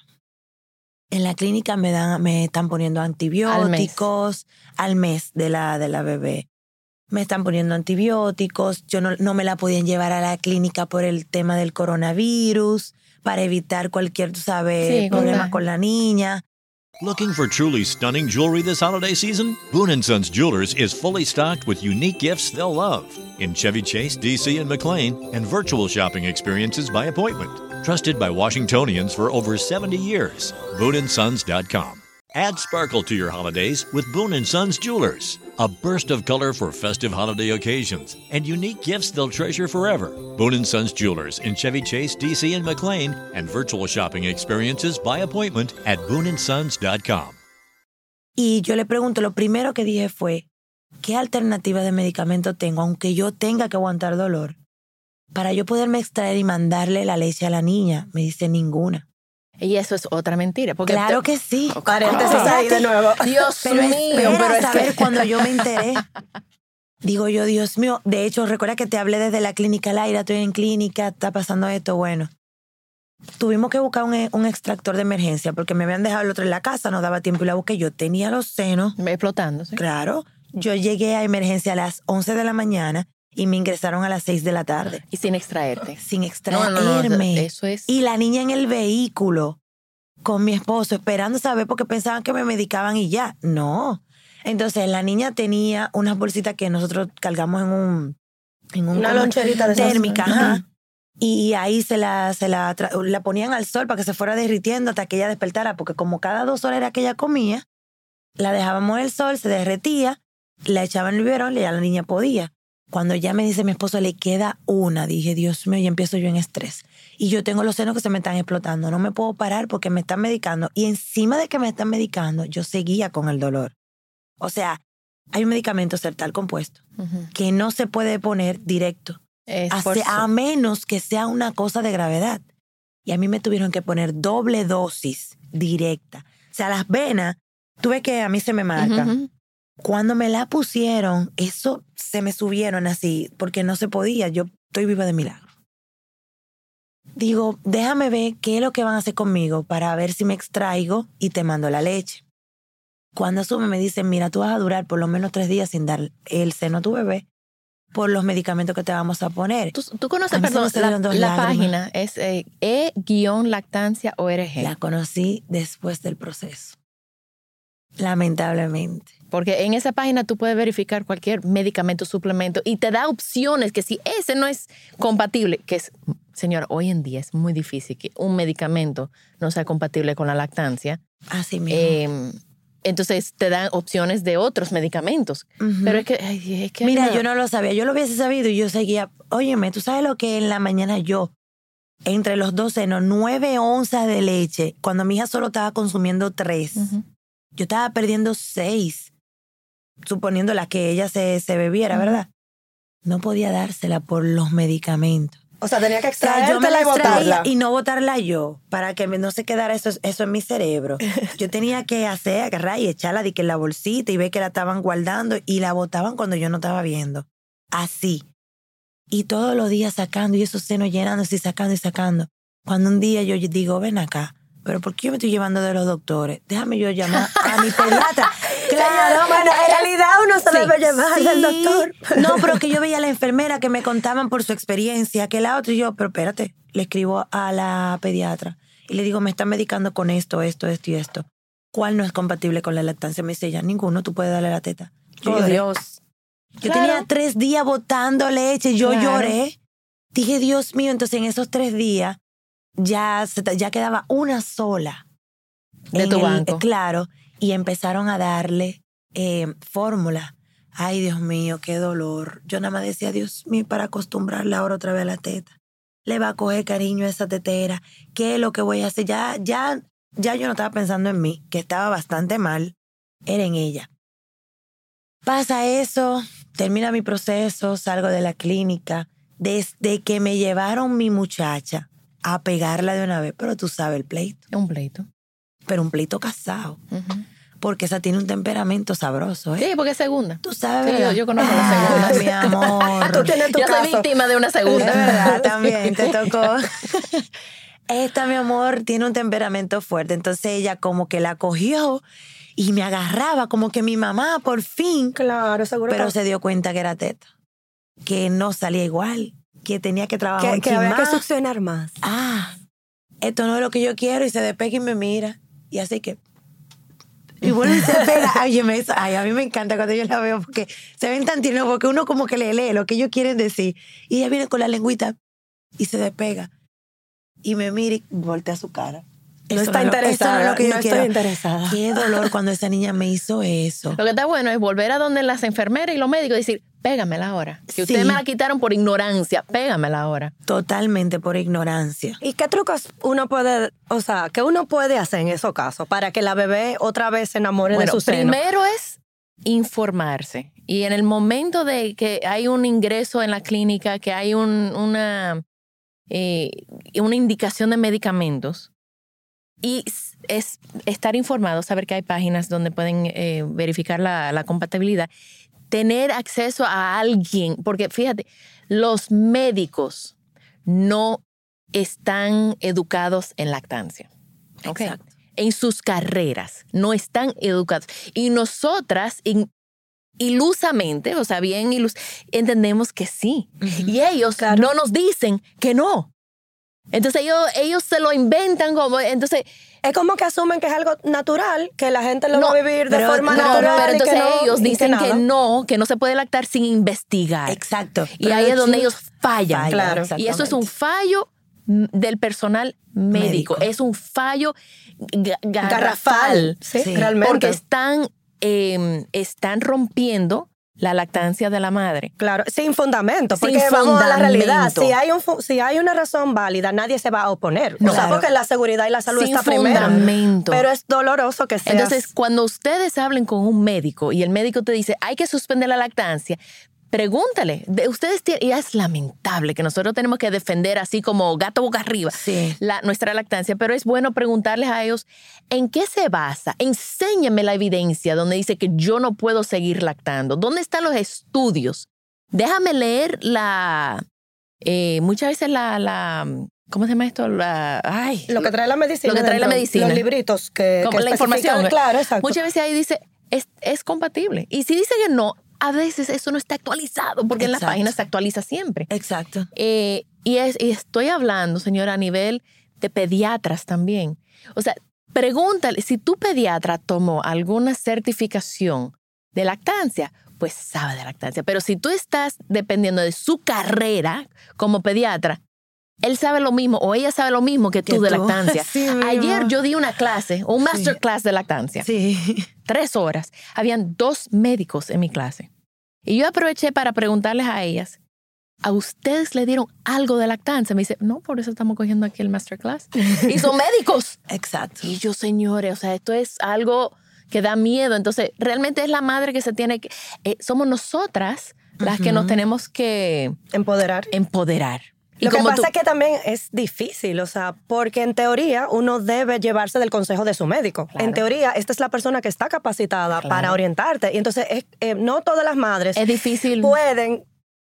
En la clínica me dan, me están poniendo antibióticos al mes, de la de la bebé. Me están poniendo antibióticos. Yo no, no me la podían llevar a la clínica por el tema del coronavirus para evitar cualquier, tú sabes, Sí, problema con la niña. Looking for truly stunning jewelry this holiday season? Boon Sons Jewelers is fully stocked with unique gifts they'll love in Chevy Chase, DC, and McLean, and virtual shopping experiences by appointment. Trusted by Washingtonians for over 70 years. BooneAndSons.com. Add sparkle to your holidays with Boone & Sons Jewelers. A burst of color for festive holiday occasions and unique gifts they'll treasure forever. Boone & Sons Jewelers in Chevy Chase, DC, and McLean, and virtual shopping experiences by appointment at BooneAndSons.com. Y yo le pregunto, lo primero que dije fue, ¿qué alternativa de medicamento tengo, aunque yo tenga que aguantar dolor, para yo poderme extraer y mandarle la leche a la niña? Me dice ninguna. Y eso es otra mentira. Porque Claro te- que sí. paréntesis Ah, ahí de nuevo. Dios Pero mío, espera pero es saber que... cuando yo me enteré. Digo yo, Dios mío, de hecho, recuerda que te hablé desde la clínica Laira, estoy en clínica, está pasando esto, bueno. Tuvimos que buscar un, un extractor de emergencia porque me habían dejado el otro en la casa, no daba tiempo y la busqué. Yo tenía los senos, Explotando, ¿sí? claro. Yo llegué a emergencia a las 11 de la mañana y me ingresaron a las 6 de la tarde Y sin extraerte. sin extraerme. no, no, eso es... Y la niña en el vehículo con mi esposo esperando saber porque pensaban que me medicaban y ya. No. Entonces la niña tenía unas bolsitas que nosotros cargamos en un... En un Una loncherita de térmica. Ajá. Y ahí se la, se la, la ponían al sol para que se fuera derritiendo hasta que ella despertara, porque como cada dos horas era que ella comía, la dejábamos en el sol, se derretía, la echaban en el biberón y ya la niña podía. Cuando ya me dice mi esposo, le queda una, dije, Dios mío, y empiezo yo en estrés. Y yo tengo los senos que se me están explotando, no me puedo parar porque me están medicando. Y encima de que me están medicando, yo seguía con el dolor. O sea, hay un medicamento certal compuesto que no se puede poner directo Es a, menos que sea una cosa de gravedad. Y a mí me tuvieron que poner doble dosis directa. O sea, las venas, tuve que a mí se me ujú. Cuando me la pusieron, eso se me subieron así, porque no se podía. Yo estoy viva de milagro. Digo, déjame ver qué es lo que van a hacer conmigo para ver si me extraigo y te mando la leche. Cuando asume me dicen, mira, tú vas a durar por lo menos tres días sin dar el seno a tu bebé por los medicamentos que te vamos a poner. ¿Tú, tú conoces, perdón, la, la página es eh, e-lactancia.org. La conocí después del proceso. Lamentablemente. Porque en esa página tú puedes verificar cualquier medicamento, suplemento y te da opciones que si ese no es compatible, que es, señora, hoy en día es muy difícil que un medicamento no sea compatible con la lactancia. Así mismo. Eh, entonces te dan opciones de otros medicamentos. Pero es que, ay, es que Mira, no. yo no lo sabía. Yo lo hubiese sabido y yo seguía. Óyeme, tú sabes lo que en la mañana yo, entre los dos senos, nueve onzas de leche, cuando mi hija solo estaba consumiendo tres, yo estaba perdiendo seis, suponiendo la que ella se, se bebiera. ¿verdad? No podía dársela por los medicamentos. O sea, tenía que O sea, yo me extraértela la y botarla. y no botarla yo, para que no se quedara eso, eso en mi cerebro. Yo tenía que hacer, agarrar y echarla de que en la bolsita y ver que la estaban guardando y la botaban cuando yo no estaba viendo. Así. Y todos los días sacando y esos senos llenándose y sacando y sacando. Cuando un día yo digo, ven acá, pero ¿por qué yo me estoy llevando de los doctores? Déjame yo llamar a mi pediatra. Claro, bueno, en realidad uno se debe llevar Sí. al doctor. No, pero que yo veía a la enfermera que me contaban por su experiencia, que la otra y yo, pero espérate, le escribo a la pediatra y le digo, me están medicando con esto, esto, esto y esto. ¿Cuál no es compatible con la lactancia? Me dice ella, ninguno, tú puedes darle la teta. Yo Oh. Dios. Yo Claro. tenía tres días botando leche, yo Claro. lloré. Dije, Dios mío, entonces en esos tres días ya, se ya quedaba una sola. De tu el- banco. Claro, y empezaron a darle eh, fórmula. Ay, Dios mío, qué dolor. Yo nada más decía, Dios mío, para acostumbrarla ahora otra vez a la teta. Le va a coger cariño a esa tetera. ¿Qué es lo que voy a hacer? Ya, ya, ya yo no estaba pensando en mí, que estaba bastante mal. Era en ella. Pasa eso, termina mi proceso, salgo de la clínica. Desde que me llevaron mi muchacha a pegarla de una vez, pero tú sabes el pleito, Un pleito. Pero un pleito casado, porque esa tiene un temperamento sabroso, ¿eh? Sí, porque es segunda. Tú sabes, Sí, yo- yo conozco las Ah, segundas. mi amor. Tú tienes tu Yo soy víctima de una Es segunda. verdad, también te tocó. Esta, mi amor, tiene un temperamento fuerte. Entonces ella como que la cogió y me agarraba como que mi mamá por fin. Claro, seguro Pero se dio cuenta que era teta. Que no salía igual. Que tenía que trabajar que, que que succionar más. Ah, esto no es lo que yo quiero. Y se despega y me mira. Y así que... Y y se pega. Ay, me- ay, a mí me encanta cuando yo la veo porque se ven tan tiernos porque uno como que le lee lo que ellos quieren decir. Y ella viene con la lengüita y se despega. Y me mira y voltea su cara. No Eso está lo- interesada. no es lo que yo no estoy interesada. Qué dolor cuando esa niña me hizo eso. Lo que está bueno es volver a donde las enfermeras y los médicos y decir, pégamela ahora. Que Sí. ustedes me la quitaron por ignorancia, pégamela ahora. Totalmente por ignorancia. ¿Y qué trucos uno puede, o sea, qué uno puede hacer en esos casos para que la bebé otra vez se enamore Bueno, de su seno? primero es informarse. Y en el momento de que hay un ingreso en la clínica, que hay un- una, eh, una indicación de medicamentos, y es estar informado, saber que hay páginas donde pueden eh, verificar la, la compatibilidad, tener acceso a alguien, porque fíjate, los médicos no están educados en lactancia. Exacto. En sus carreras, no están educados. Y nosotras, in- ilusamente, o sea, bien ilus entendemos que sí. Y ellos no nos dicen que no. Entonces ellos, ellos se lo inventan como, entonces, Es como que asumen que es algo natural, que la gente lo No, va a vivir de pero- forma no, natural. pero que entonces no- ellos que dicen que, no, que no se puede lactar sin investigar. Exacto. Y ahí es donde ellos fallan. Claro. Y eso es un fallo del personal médico. Médico. Es un fallo ga- garrafal. Garrafal. Sí, Sí. realmente. Porque están, eh, están rompiendo la lactancia de la madre. Claro, sin fundamento, Sin porque vamos a la realidad. Si hay, un, si hay una razón válida, nadie se va a oponer. No. o sea, Claro. porque la seguridad y la salud Sin está primero. fundamento. Pero es doloroso que sea. Entonces, cuando ustedes hablen con un médico y el médico te dice, hay que suspender la lactancia, pregúntale. De, ustedes tienen, y es lamentable que nosotros tenemos que defender así como gato boca arriba Sí. la, nuestra lactancia, pero es bueno preguntarles a ellos en qué se basa. Enséñame la evidencia donde dice que yo no puedo seguir lactando. ¿Dónde están los estudios? Déjame leer la... eh, muchas veces la, la... ¿Cómo se llama esto? La, ay, lo que trae la medicina. Lo que trae la medicina. Los libritos que, como que la información. Claro, exacto. Muchas veces ahí dice, es, es compatible. Y si dice que no, a veces eso no está actualizado, porque en las páginas se actualiza siempre. Exacto. Eh, y, es, y estoy hablando, señora, a nivel de pediatras también. O sea, pregúntale, si tu pediatra tomó alguna certificación de lactancia, pues sabe de lactancia. Pero si tú estás dependiendo de su carrera como pediatra, él sabe lo mismo o ella sabe lo mismo que tú de lactancia. Sí. Ayer yo di una clase, un masterclass de lactancia Sí. tres horas. Habían dos médicos en mi clase. Y yo aproveché para preguntarles a ellas, ¿a ustedes le dieron algo de lactancia? Me dice, no, por eso estamos cogiendo aquí el masterclass. y son médicos. Exacto. Y yo, señores, o sea, esto es algo que da miedo. Entonces, realmente es la madre que se tiene que... eh, somos nosotras las que nos tenemos que Empoderar. empoderar. Lo que pasa tú- es que también es difícil, o sea, porque en teoría uno debe llevarse del consejo de su médico. Claro. En teoría, esta es la persona que está capacitada Claro. para orientarte. Y entonces, es- eh, no todas las madres es difícil. pueden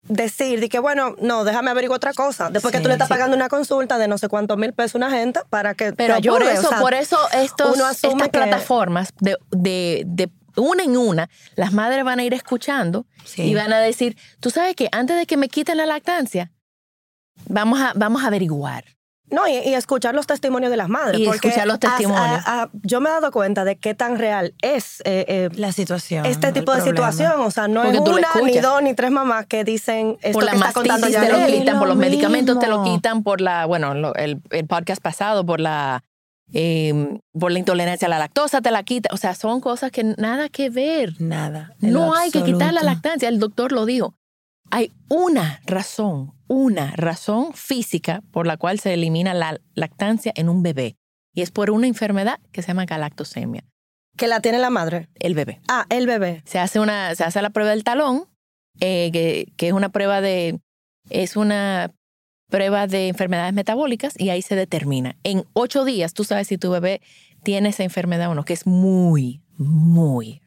decir de que, bueno, no, déjame averiguar otra cosa. Después que tú le estás sí. pagando una consulta de no sé cuántos mil pesos a una gente para que Pero te ayude. por o eso, sea, por eso estos, uno estas que- plataformas de, de, de una en una, las madres van a ir escuchando Sí. y van a decir, tú sabes que antes de que me quiten la lactancia, vamos a, vamos a averiguar. No, y, y escuchar los testimonios de las madres. Y porque escuchar los testimonios. a- a- yo me he dado cuenta de qué tan real es eh, eh, La situación. este tipo de problema. situación. O sea, no Porque es una, ni dos, ni tres mamás que dicen esto por la que está contando ya te lo quitan, por lo los medicamentos te lo quitan, por la, bueno, lo- el, el podcast pasado, por la, eh, por la intolerancia a la lactosa te la quita. O sea, son cosas que nada que ver. Nada. No hay que quitar la lactancia, el doctor lo dijo. Hay una razón, una razón física por la cual se elimina la lactancia en un bebé. Y es por una enfermedad que se llama galactosemia. Que la tiene la madre. El bebé. Ah, el bebé. Se hace, una, se hace la prueba del talón, eh, que, que es una prueba de. Es una prueba de enfermedades metabólicas y ahí se determina. En ocho días tú sabes si tu bebé tiene esa enfermedad o no, que es muy, muy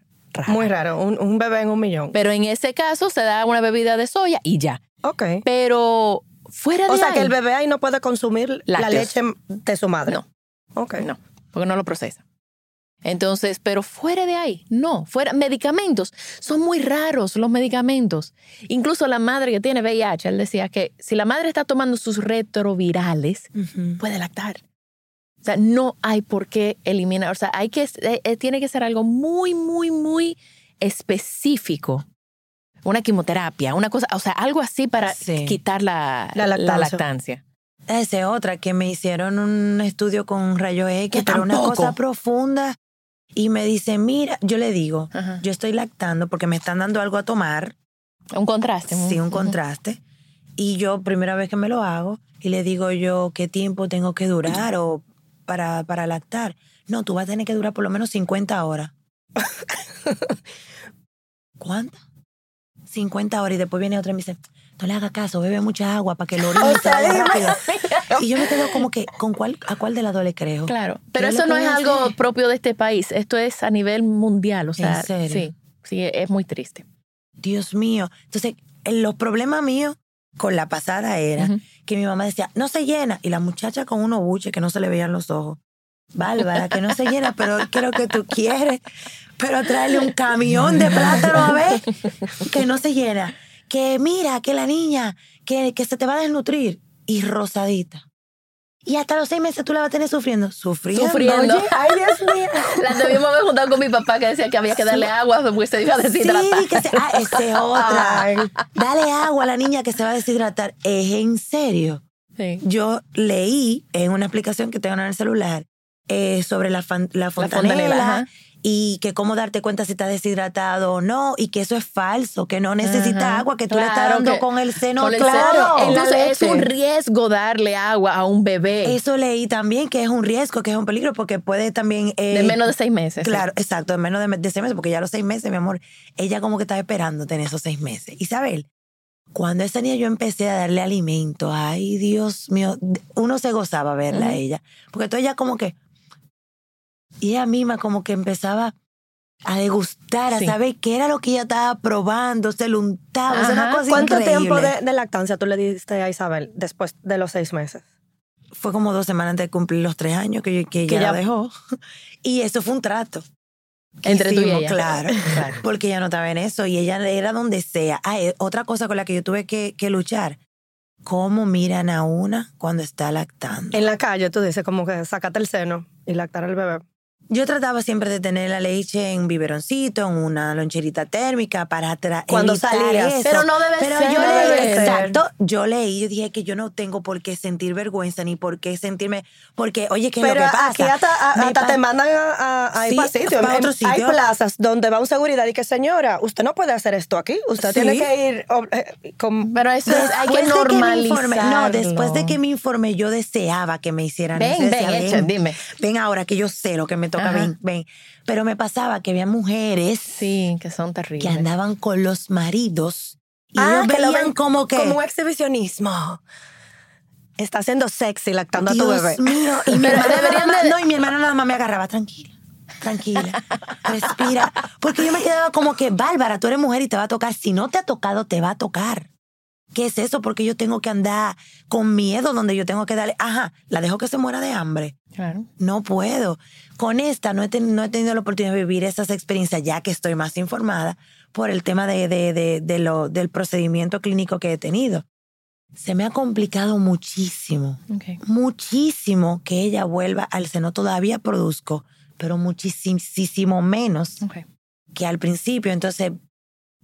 Muy raro. Un, un bebé en un millón. Pero en ese caso se da una bebida de soya y ya. Ok. Pero fuera de O sea, ahí, que el bebé ahí no puede consumir la leche de su madre. No. Ok. No, porque no lo procesa. Entonces, pero fuera de ahí, no, fuera, medicamentos, son muy raros los medicamentos. Incluso la madre que tiene VIH, él decía que si la madre está tomando sus retrovirales, puede lactar. O sea, no hay por qué eliminar, o sea, hay que, eh, eh, tiene que ser algo muy, muy, muy específico. Una quimioterapia, una cosa, o sea, algo así para Sí. quitar la, La la lactancia. Esa es otra, que me hicieron un estudio con rayo X, Que pero una cosa profunda. Y me dice, mira, yo le digo, Ajá. yo estoy lactando porque me están dando algo a tomar, Un contraste. sí, un contraste. Y yo, primera vez que me lo hago, y le digo yo, ¿qué tiempo tengo que durar o para, para lactar? No, tú vas a tener que durar por lo menos 50 horas. ¿Cuántas? 50 horas. Y después viene otra y me dice, no le haga caso, bebe mucha agua para que lo orine. Y yo me quedo como que, ¿con cuál, ¿a cuál de las dos le creo? Claro, pero eso no es algo propio de este país, esto es a nivel mundial, o sea, ¿En serio? sí, sí, es muy triste. Dios mío. Entonces, eh, los problemas míos con la pasada era que mi mamá decía, no se llena. Y la muchacha con unos buches que no se le veían los ojos. Bárbara, que no se llena, pero ¿qué lo que tú quieres? Pero traerle un camión de plátano a ver que no se llena. Que mira, que la niña, que, que se te va a desnutrir. Y rosadita. Y hasta los seis meses tú la vas a tener sufriendo. Sufriendo. Sufriendo. oye. Ay, Dios mío. La debimos haber juntado con mi papá que decía que había que darle agua porque se iba a deshidratar. Sí, que se, ah, esa es otra. Dale agua a la niña que se va a deshidratar. Es en serio. Sí. Yo leí en una aplicación que tengo en el celular eh, sobre la, fan- la fontanela. Y que cómo darte cuenta si está deshidratado o no y que eso es falso, que no necesita Ajá. agua, que tú le estás dando con el seno Con el claro. seno. Entonces es un riesgo darle agua a un bebé Eso leí también que es un riesgo, que es un peligro, porque puede también... eh, de menos de seis meses. sí. Claro, exacto, de menos de, de seis meses, porque ya a los seis meses, mi amor, ella como que estaba esperando tener esos seis meses. Isabel, cuando esa niña yo empecé a darle alimento, ay Dios mío, uno se gozaba verla a ella, porque todo ella como que, y ella misma como que empezaba a degustar, Sí. a saber qué era lo que ella estaba probando, se lo untaba, o sea, una cosa ¿Cuánto increíble. tiempo de, de lactancia tú le diste a Isabel después de los seis meses? Fue como dos semanas antes de cumplir los tres años que, yo- que ella Que ya- la dejó. Y eso fue un trato. que Entre tú y hicimos, ella. Claro. Claro. porque ella no estaba en eso y ella era donde sea. Ah, eh, otra cosa con la que yo tuve que, que luchar, cómo miran a una cuando está lactando. En la calle tú dices como que sacate el seno y lactar al bebé. Yo trataba siempre de tener la leche en un biberoncito, en una loncherita térmica para tra- Cuando salías. eso. Pero no debe Pero ser. yo no leí, debe ser. exacto, yo leí, yo dije que yo no tengo por qué sentir vergüenza ni por qué sentirme, porque oye, ¿qué es Pero lo que pasa? aquí hasta, a- hasta pa- te mandan a, a, a ir Sí, para sitios. otro Hay sitio. plazas donde va un seguridad y que, señora, usted no puede hacer esto aquí. Usted Sí. tiene que ir eh, con... Pero eso es, hay que normalizarlo. no, después de que me informé, yo deseaba que me hicieran eso. Ven, ven, echa, dime. Ven ahora que yo sé lo que me toca, Ajá. ven, ven. Pero me pasaba que había mujeres Sí, que son que terribles. andaban con los maridos y Ah, ellos que lo veían ven como que... Como un exhibicionismo. Está haciendo sexy lactando a tu bebé. mío. Y mi, Pero hermana deberían nada más- de- no, y mi hermana nada más me agarraba, tranquila, tranquila, respira. Porque yo me quedaba como que, Bárbara, tú eres mujer y te va a tocar. Si no te ha tocado, te va a tocar. ¿Qué es eso? Porque yo tengo que andar con miedo donde yo tengo que darle, ajá, la dejo que se muera de hambre. Claro. No puedo. Con esta no he, ten- no he tenido la oportunidad de vivir esas experiencias ya que estoy más informada por el tema de, de, de, de lo, del procedimiento clínico que he tenido. Se me ha complicado muchísimo, Okay. muchísimo que ella vuelva al seno. Todavía produzco, pero muchísimo menos Okay. que al principio. Entonces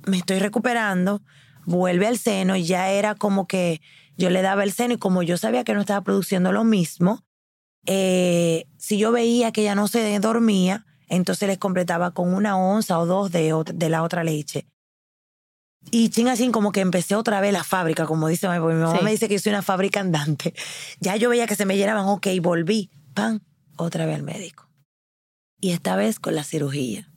me estoy recuperando, vuelve al seno y ya era como que yo le daba el seno y como yo sabía que no estaba produciendo lo mismo, eh, si yo veía que ella no se dormía, entonces les completaba con una onza o dos de, de la otra leche. Y ching así como que empecé otra vez la fábrica, como dice mi, porque mi mamá Sí. me dice que yo soy una fábrica andante. Ya yo veía que se me llenaban, ok, volví, pan, otra vez al médico. Y esta vez con la cirugía.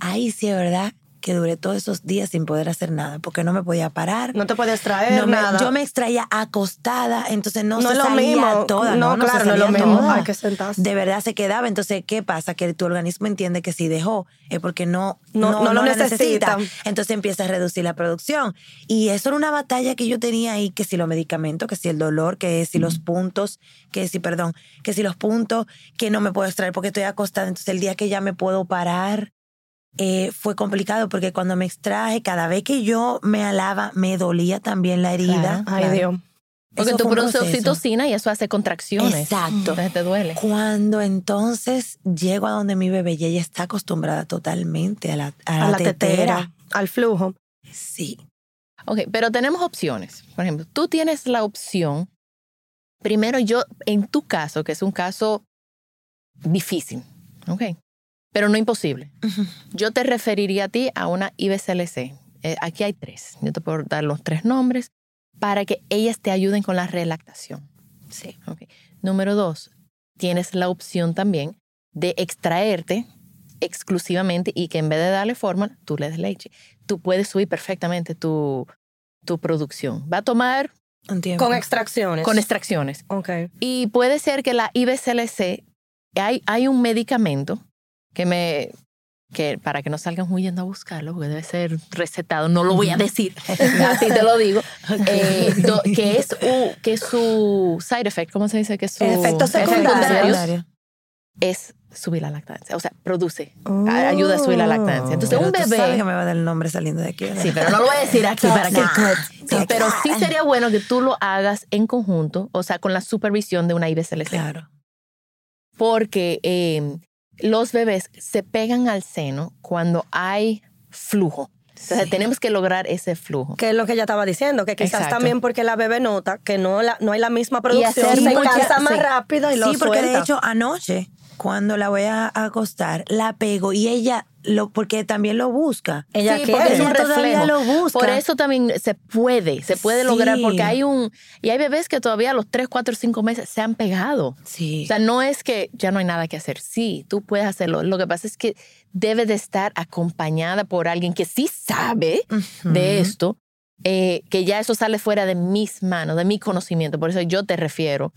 Ahí sí es verdad que duré todos esos días sin poder hacer nada, porque no me podía parar. No te puedes traer No me- nada. yo me extraía acostada, entonces no, No se es lo salía mismo. toda. No, No, claro, no es lo mismo. toda. Hay que sentarse. De verdad se quedaba. Entonces, ¿qué pasa? Que tu organismo entiende que si dejó es porque no, No- no lo la necesita. Entonces empieza a reducir la producción. Y eso era una batalla que yo tenía ahí, que si los medicamentos, que si el dolor, que si los puntos, que si, perdón, que si los puntos, que no me puedo extraer porque estoy acostada. Entonces, el día que ya me puedo parar, eh, fue complicado porque cuando me extraje, cada vez que yo me alaba, me dolía también la herida. Claro. Ay, Claro. Dios. Porque Eso tú produces oxitocina y eso hace contracciones. Exacto. Entonces te duele. Cuando entonces llego a donde mi bebé y ella está acostumbrada totalmente a la, a A la, la tetera. tetera, al flujo. Sí. Ok, pero tenemos opciones. Por ejemplo, tú tienes la opción, primero yo, en tu caso, que es un caso difícil, ok, pero no imposible. Yo te referiría a ti a una IBCLC. Eh, aquí hay tres. Yo te puedo dar los tres nombres para que ellas te ayuden con la relactación. Sí. Ok. Número dos, tienes la opción también de extraerte exclusivamente y que en vez de darle fórmula, tú le des leche. Tú puedes subir perfectamente tu, tu producción. Va a tomar Un tiempo. Con extracciones. con extracciones. Ok. Y puede ser que la IBCLC, hay, hay un medicamento que me que para que no salgan huyendo a buscarlo, porque debe ser recetado, no lo voy a decir, así te lo digo, eh, do- que, es u- que su side effect, ¿cómo se dice? Que su secundarios. secundarios es subir la lactancia, o sea, produce, a- ayuda a subir la lactancia. Entonces, Pero un tú sabes bebé... que me va a dar el nombre saliendo de aquí. ¿verdad? Sí, pero no lo voy a decir aquí para que... Sí, pero sí sería bueno que tú lo hagas en conjunto, o sea, con la supervisión de una IBCLC. Claro. Porque eh, los bebés se pegan al seno cuando hay flujo. Entonces Sí. tenemos que lograr ese flujo. Que es lo que ella estaba diciendo, que quizás Exacto. también porque la bebé nota que no, la, no hay la misma producción, hacer se mucha- cansa más sí. rápido y lo Sí, porque de hecho anoche, cuando la voy a acostar, la pego y ella, lo, porque también lo busca. ella sí, quiere. es un reflejo. lo busca. Por eso también se puede, se puede lograr, Sí. porque hay un... Y hay bebés que todavía a los 3, 4, 5 meses se han pegado. Sí. O sea, no es que ya no hay nada que hacer. Sí, tú puedes hacerlo. Lo que pasa es que debe de estar acompañada por alguien que sí sabe de esto, eh, que ya eso sale fuera de mis manos, de mi conocimiento. Por eso yo te refiero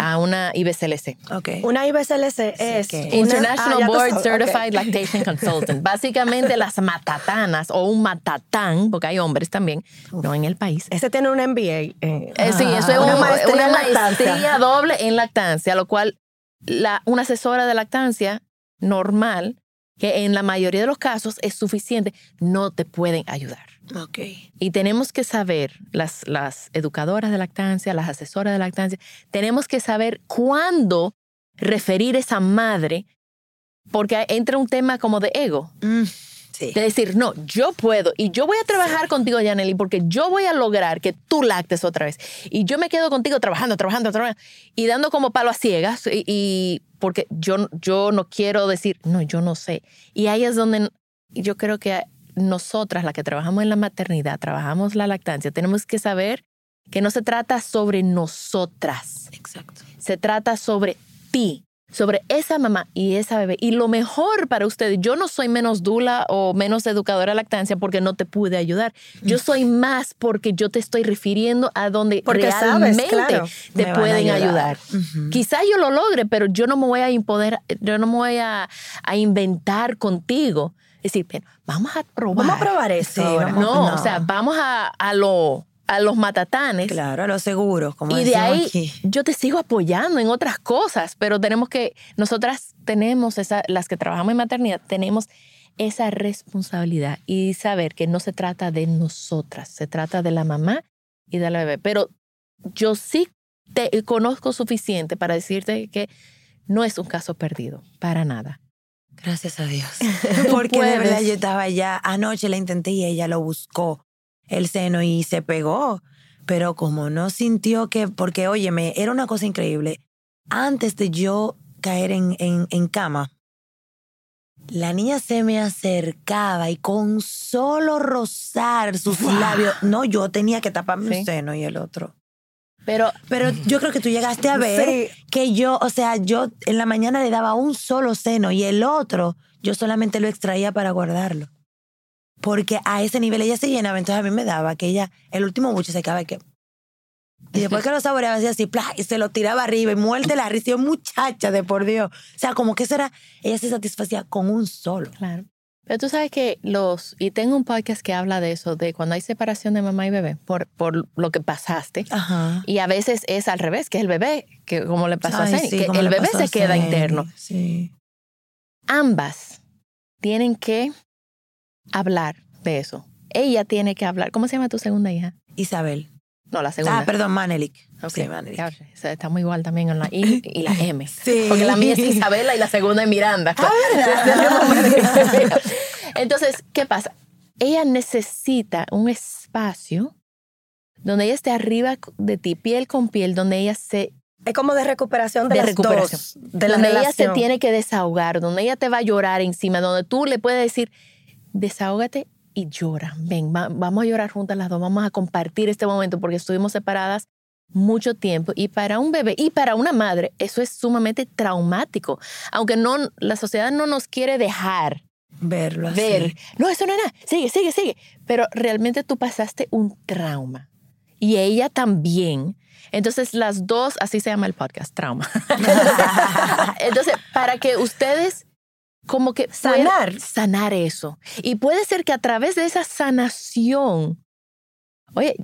a una IBCLC. ok. Una IBCLC es... una- International ah, Board Certified. Lactation Consultant. Básicamente las matatanas o un matatán, porque hay hombres también, no en el país. Ese tiene un MBA. eh, Eh, sí, eso es Una un- maestría una doble en lactancia, lo cual la, una asesora de lactancia normal, que en la mayoría de los casos es suficiente, no te pueden ayudar. Ok. Y tenemos que saber, las, las educadoras de lactancia, las asesoras de lactancia, tenemos que saber cuándo referir esa madre, porque entra un tema como de ego. Mm, sí. De decir, no, yo puedo y yo voy a trabajar contigo, Janely, porque yo voy a lograr que tú lactes otra vez. Y yo me quedo contigo trabajando, trabajando, trabajando y dando como palo a ciegas. Y, y porque yo, yo no quiero decir, no, yo no sé. Y ahí es donde yo creo que nosotras, las que trabajamos en la maternidad, trabajamos la lactancia, tenemos que saber que no se trata sobre nosotras, Exacto. se trata sobre ti. sobre esa mamá y esa bebé. Y lo mejor para ustedes, yo no soy menos dula o menos educadora de lactancia porque no te pude ayudar. Yo soy más porque yo te estoy refiriendo a donde Porque sabes, realmente claro. te pueden ayudar. ayudar. Quizá yo lo logre, pero yo no me voy a impoder, yo no me voy a, a inventar contigo. Decir, pero vamos a probar. Vamos a probar esto. Sí, ahora. vamos- No, No. o sea, vamos a, a, lo, a los matatanes. Claro, a los seguros, como Y de ahí aquí. yo te sigo apoyando en otras cosas, pero tenemos que, nosotras tenemos esa, las que trabajamos en maternidad, tenemos esa responsabilidad y saber que no se trata de nosotras, se trata de la mamá y de la bebé. Pero yo sí te conozco suficiente para decirte que no es un caso perdido, para nada. Gracias a Dios. Porque de verdad yo estaba allá, anoche la intenté y ella lo buscó, el seno, y se pegó. Pero como no sintió que, porque óyeme, era una cosa increíble. Antes de yo caer en, en, en cama, la niña se me acercaba y con solo rozar sus labios, no, yo tenía que taparme Sí. un seno y el otro. Pero Pero yo creo que tú llegaste a ver que yo, o sea, yo en la mañana le daba un solo seno y el otro yo solamente lo extraía para guardarlo. Porque a ese nivel ella se llenaba, entonces a mí me daba que ella, el último buche se acaba que... Y después que lo saboreaba hacía así, ¡plá! y se lo tiraba arriba y muerte la risa. Muchacha, de por Dios. O sea, como que eso era, ella se satisfacía con un solo. Claro. Pero tú sabes que los, y tengo un podcast que habla de eso, de cuando hay separación de mamá y bebé, por, por lo que pasaste. Ajá. Y a veces es al revés, que es el bebé, que como le pasó Ay, a Zeni, sí, que el bebé se queda interno. Sí. Ambas tienen que hablar de eso. Ella tiene que hablar. ¿Cómo se llama tu segunda hija? Isabel. No, la segunda. Ah, perdón, Manelik. Ok, Sí, Manelik. o sea, Está muy igual también en la I y la M. Sí. Porque la mía es Isabela y la segunda es Miranda. Entonces, ¿qué pasa? Ella necesita un espacio donde ella esté arriba de ti, piel con piel, donde ella se Es como de recuperación de, de las recuperación. dos. De la donde ella se tiene que desahogar, donde ella te va a llorar encima, donde tú le puedes decir, desahógate y llora. Ven, va- vamos a llorar juntas las dos, vamos a compartir este momento porque estuvimos separadas mucho tiempo y para un bebé y para una madre eso es sumamente traumático. Aunque no la sociedad no nos quiere dejar Verlo así. ver, no, eso no es nada, sigue, sigue, sigue. Pero realmente tú pasaste un trauma. Y ella también. Entonces las dos, así se llama el podcast, trauma. Entonces, para que ustedes como que Sanar. sanar eso. Y puede ser que a través de esa sanación, oye,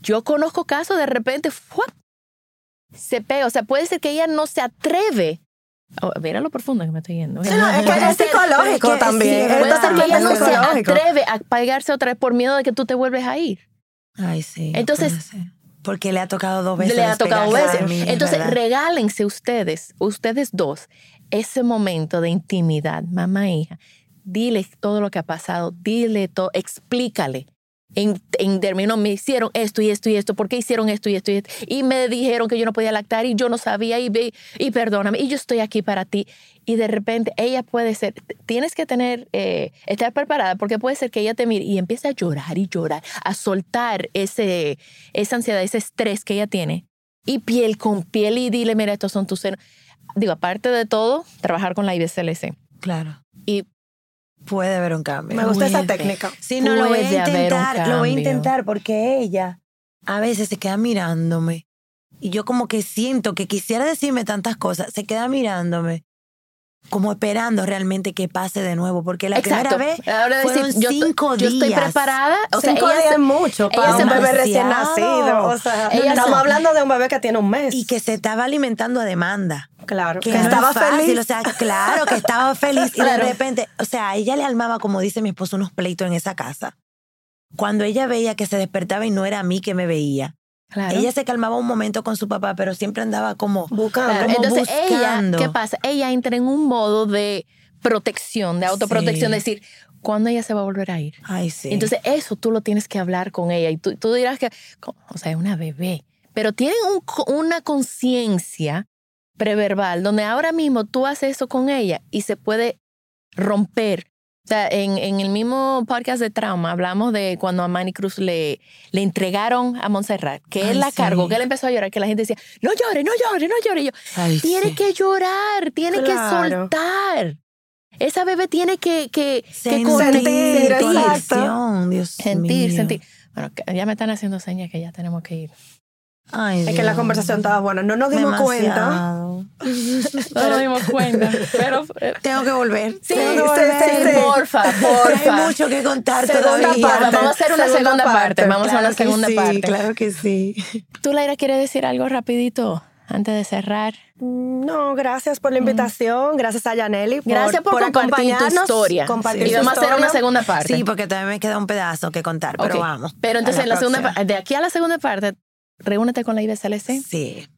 yo conozco casos de repente, ¡fuap! se pega. O sea, puede ser que ella no se atreve. Oh, mira lo profundo que me estoy yendo. Sí, no, es que es psicológico que también. sí, Es Puede ser que ella no se atreve a pegarse otra vez por miedo de que tú te vuelves a ir. Ay, sí. Entonces-. Porque le ha tocado dos veces. Le ha tocado despegarse veces. mí, Entonces, verdad. regálense ustedes, ustedes dos, ese momento de intimidad, mamá hija. Dile todo lo que ha pasado, dile todo, explícale. En, en términos, me hicieron esto y esto y esto, ¿por qué hicieron esto y esto y esto? Y me dijeron que yo no podía lactar y yo no sabía y, y perdóname, y yo estoy aquí para ti. Y de repente ella puede ser, tienes que tener, eh, estar preparada porque puede ser que ella te mire y empiece a llorar y llorar, a soltar ese, esa ansiedad, ese estrés que ella tiene. Y piel con piel y dile, mira, estos son tus senos. Digo, aparte de todo, trabajar con la IBCLC. Claro. Y Puede haber un cambio. Me gusta esa técnica. Sí, no, lo voy a intentar. Lo voy a intentar porque ella a veces se queda mirándome. Y yo como que siento que quisiera decirme tantas cosas. Se queda mirándome. Como esperando realmente que pase de nuevo. Porque la exacto. primera vez Ahora decir, fueron yo, estoy- cinco yo estoy días. preparada. O sea, Cinco ella días se- es mucho ella para se un bebé recién nacido. O sea, Ella estamos se- hablando de un bebé que tiene un mes. y que se estaba alimentando a demanda. claro, Que, que, no estaba es fácil, feliz. O sea, claro que estaba feliz. Y Claro. de repente, o sea, a ella le almaba, como dice mi esposo, unos pleitos en esa casa. Cuando ella veía que se despertaba y no era a mí que me veía. Claro. Ella se calmaba un momento con su papá, pero siempre andaba como Buscando. Claro, como Entonces buscando. ella, ¿qué pasa? Ella entra en un modo de protección, de autoprotección, Sí. decir, ¿cuándo ella se va a volver a ir? Ay, sí. Entonces eso tú lo tienes que hablar con ella y tú, tú dirás que, o sea, es una bebé, pero tienen un una conciencia preverbal donde ahora mismo tú haces eso con ella y se puede romper en, en el mismo podcast de trauma hablamos de cuando a Manny Cruz le, le entregaron a Montserrat, que Ay, él la sí. cargó, que él empezó a llorar, que la gente decía, no llore, no llore, no llore. Y yo, Ay, tiene sí. que llorar, tiene que soltar. Esa bebé tiene que, que, que Sentir, conectar, sentir, Dios sentir, mío. sentir. Bueno, que ya me están haciendo señas que ya tenemos que ir. Ay, Es que la conversación estaba buena. No nos dimos cuenta. No nos dimos cuenta, pero... Tengo que volver. Sí, Tengo que sí, volver. sí, sí. Porfa, porfa. Hay mucho que contar Segunda todavía. parte. Vamos a hacer una segunda, Segunda parte. parte. Vamos a Claro una que segunda sí, parte. Claro que sí. ¿Tú, Laira, quieres decir algo rapidito antes de cerrar? Mm, No, gracias por la invitación. Gracias a Yaneli. Por, Gracias por, compartir tu acompañarnos, historia. compartir y vamos a hacer una segunda parte. Sí, porque también me queda un pedazo que contar, pero vamos. Pero entonces, a en la segunda, de aquí a la segunda parte, reúnete con la IBCLC, Sí.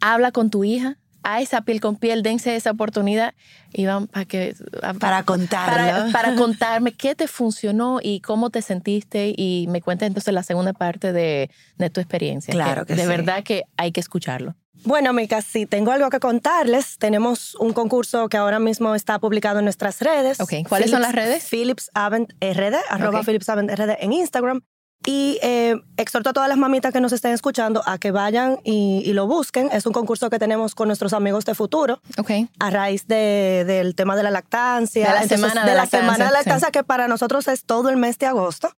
habla con tu hija, a esa piel con piel, dense esa oportunidad y van para que a- Para contarlo. para, para contarme qué te funcionó y cómo te sentiste y me cuentes entonces la segunda parte de, de tu experiencia. Claro que De sí. verdad que hay que escucharlo. Bueno, amigas, sí, tengo algo que contarles. Tenemos un concurso que ahora mismo está publicado en nuestras redes. Ok, ¿cuáles son las redes? Philips Avent RD, arroba Ok. Philips Avent RD en Instagram. Y eh, exhorto a todas las mamitas que nos estén escuchando a que vayan y, y lo busquen. Es un concurso que tenemos con nuestros amigos de futuro Ok. a raíz de- del tema de la lactancia. De la semana de la lactancia, semana de sí. lactancia, que para nosotros es todo el mes de agosto.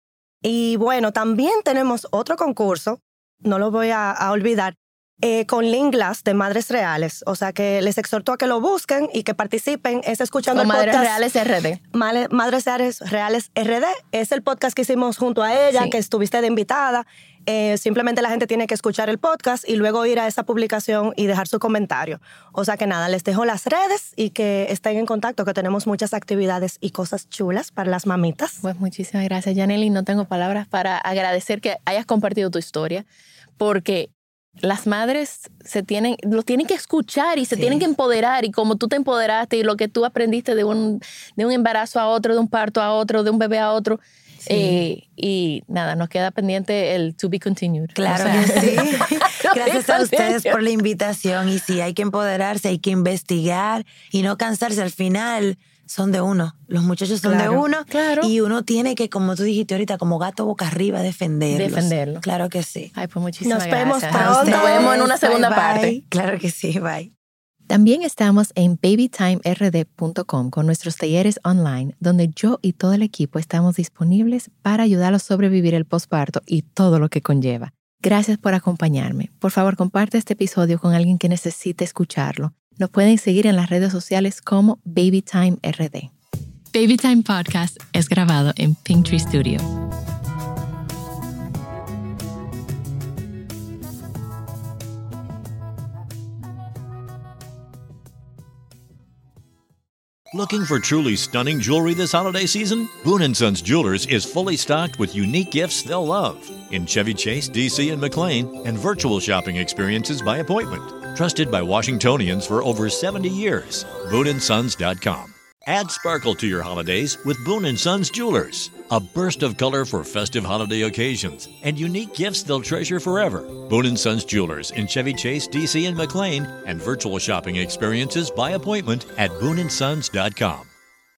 Y bueno, también tenemos otro concurso, no lo voy a, a olvidar, eh, con Link Glass de Madres Reales. O sea que les exhorto a que lo busquen y que participen. Es escuchando el Madres podcast. Reales RD. Male- Madres Reales, Reales RD. Es el podcast que hicimos junto a ella, Sí. que estuviste de invitada. Eh, simplemente la gente tiene que escuchar el podcast y luego ir a esa publicación y dejar su comentario. O sea que nada, les dejo las redes y que estén en contacto, que tenemos muchas actividades y cosas chulas para las mamitas. Pues muchísimas gracias, Janely. No tengo palabras para agradecer que hayas compartido tu historia, porque las madres se tienen, lo tienen que escuchar y se Sí. tienen que empoderar. Y como tú te empoderaste y lo que tú aprendiste de un, de un embarazo a otro, de un parto a otro, de un bebé a otro. eh, y nada, nos queda pendiente el to be continued. Claro O sea, sí. Gracias a ustedes por la invitación. Y sí, hay que empoderarse, hay que investigar y no cansarse. Al final son de uno. Los muchachos son de uno. claro. Y uno tiene que, como tú dijiste ahorita, como gato boca arriba, defenderlos. Defenderlo. Claro que sí. Ay, pues muchísimas Nos vemos gracias. pronto. Nos vemos en una Bye, segunda bye. parte. Claro que sí, bye. También estamos en babytimerd.com con nuestros talleres online, donde yo y todo el equipo estamos disponibles para ayudarlos a sobrevivir el posparto y todo lo que conlleva. Gracias por acompañarme. Por favor, comparte este episodio con alguien que necesite escucharlo. Nos pueden seguir en las redes sociales como BabyTimeRD. Babytime Podcast es grabado en Pinktree Studio. Looking for truly stunning jewelry this holiday season? Boon & Sons Jewelers is fully stocked with unique gifts they'll love in Chevy Chase, DC, and McLean, and virtual shopping experiences by appointment. Trusted by Washingtonians for over 70 years. BooneAndSons.com. Add sparkle to your holidays with Boon & Sons Jewelers. A burst of color for festive holiday occasions and unique gifts they'll treasure forever. Boon & Sons Jewelers in Chevy Chase, DC, and McLean, and virtual shopping experiences by appointment at BooneAndSons.com.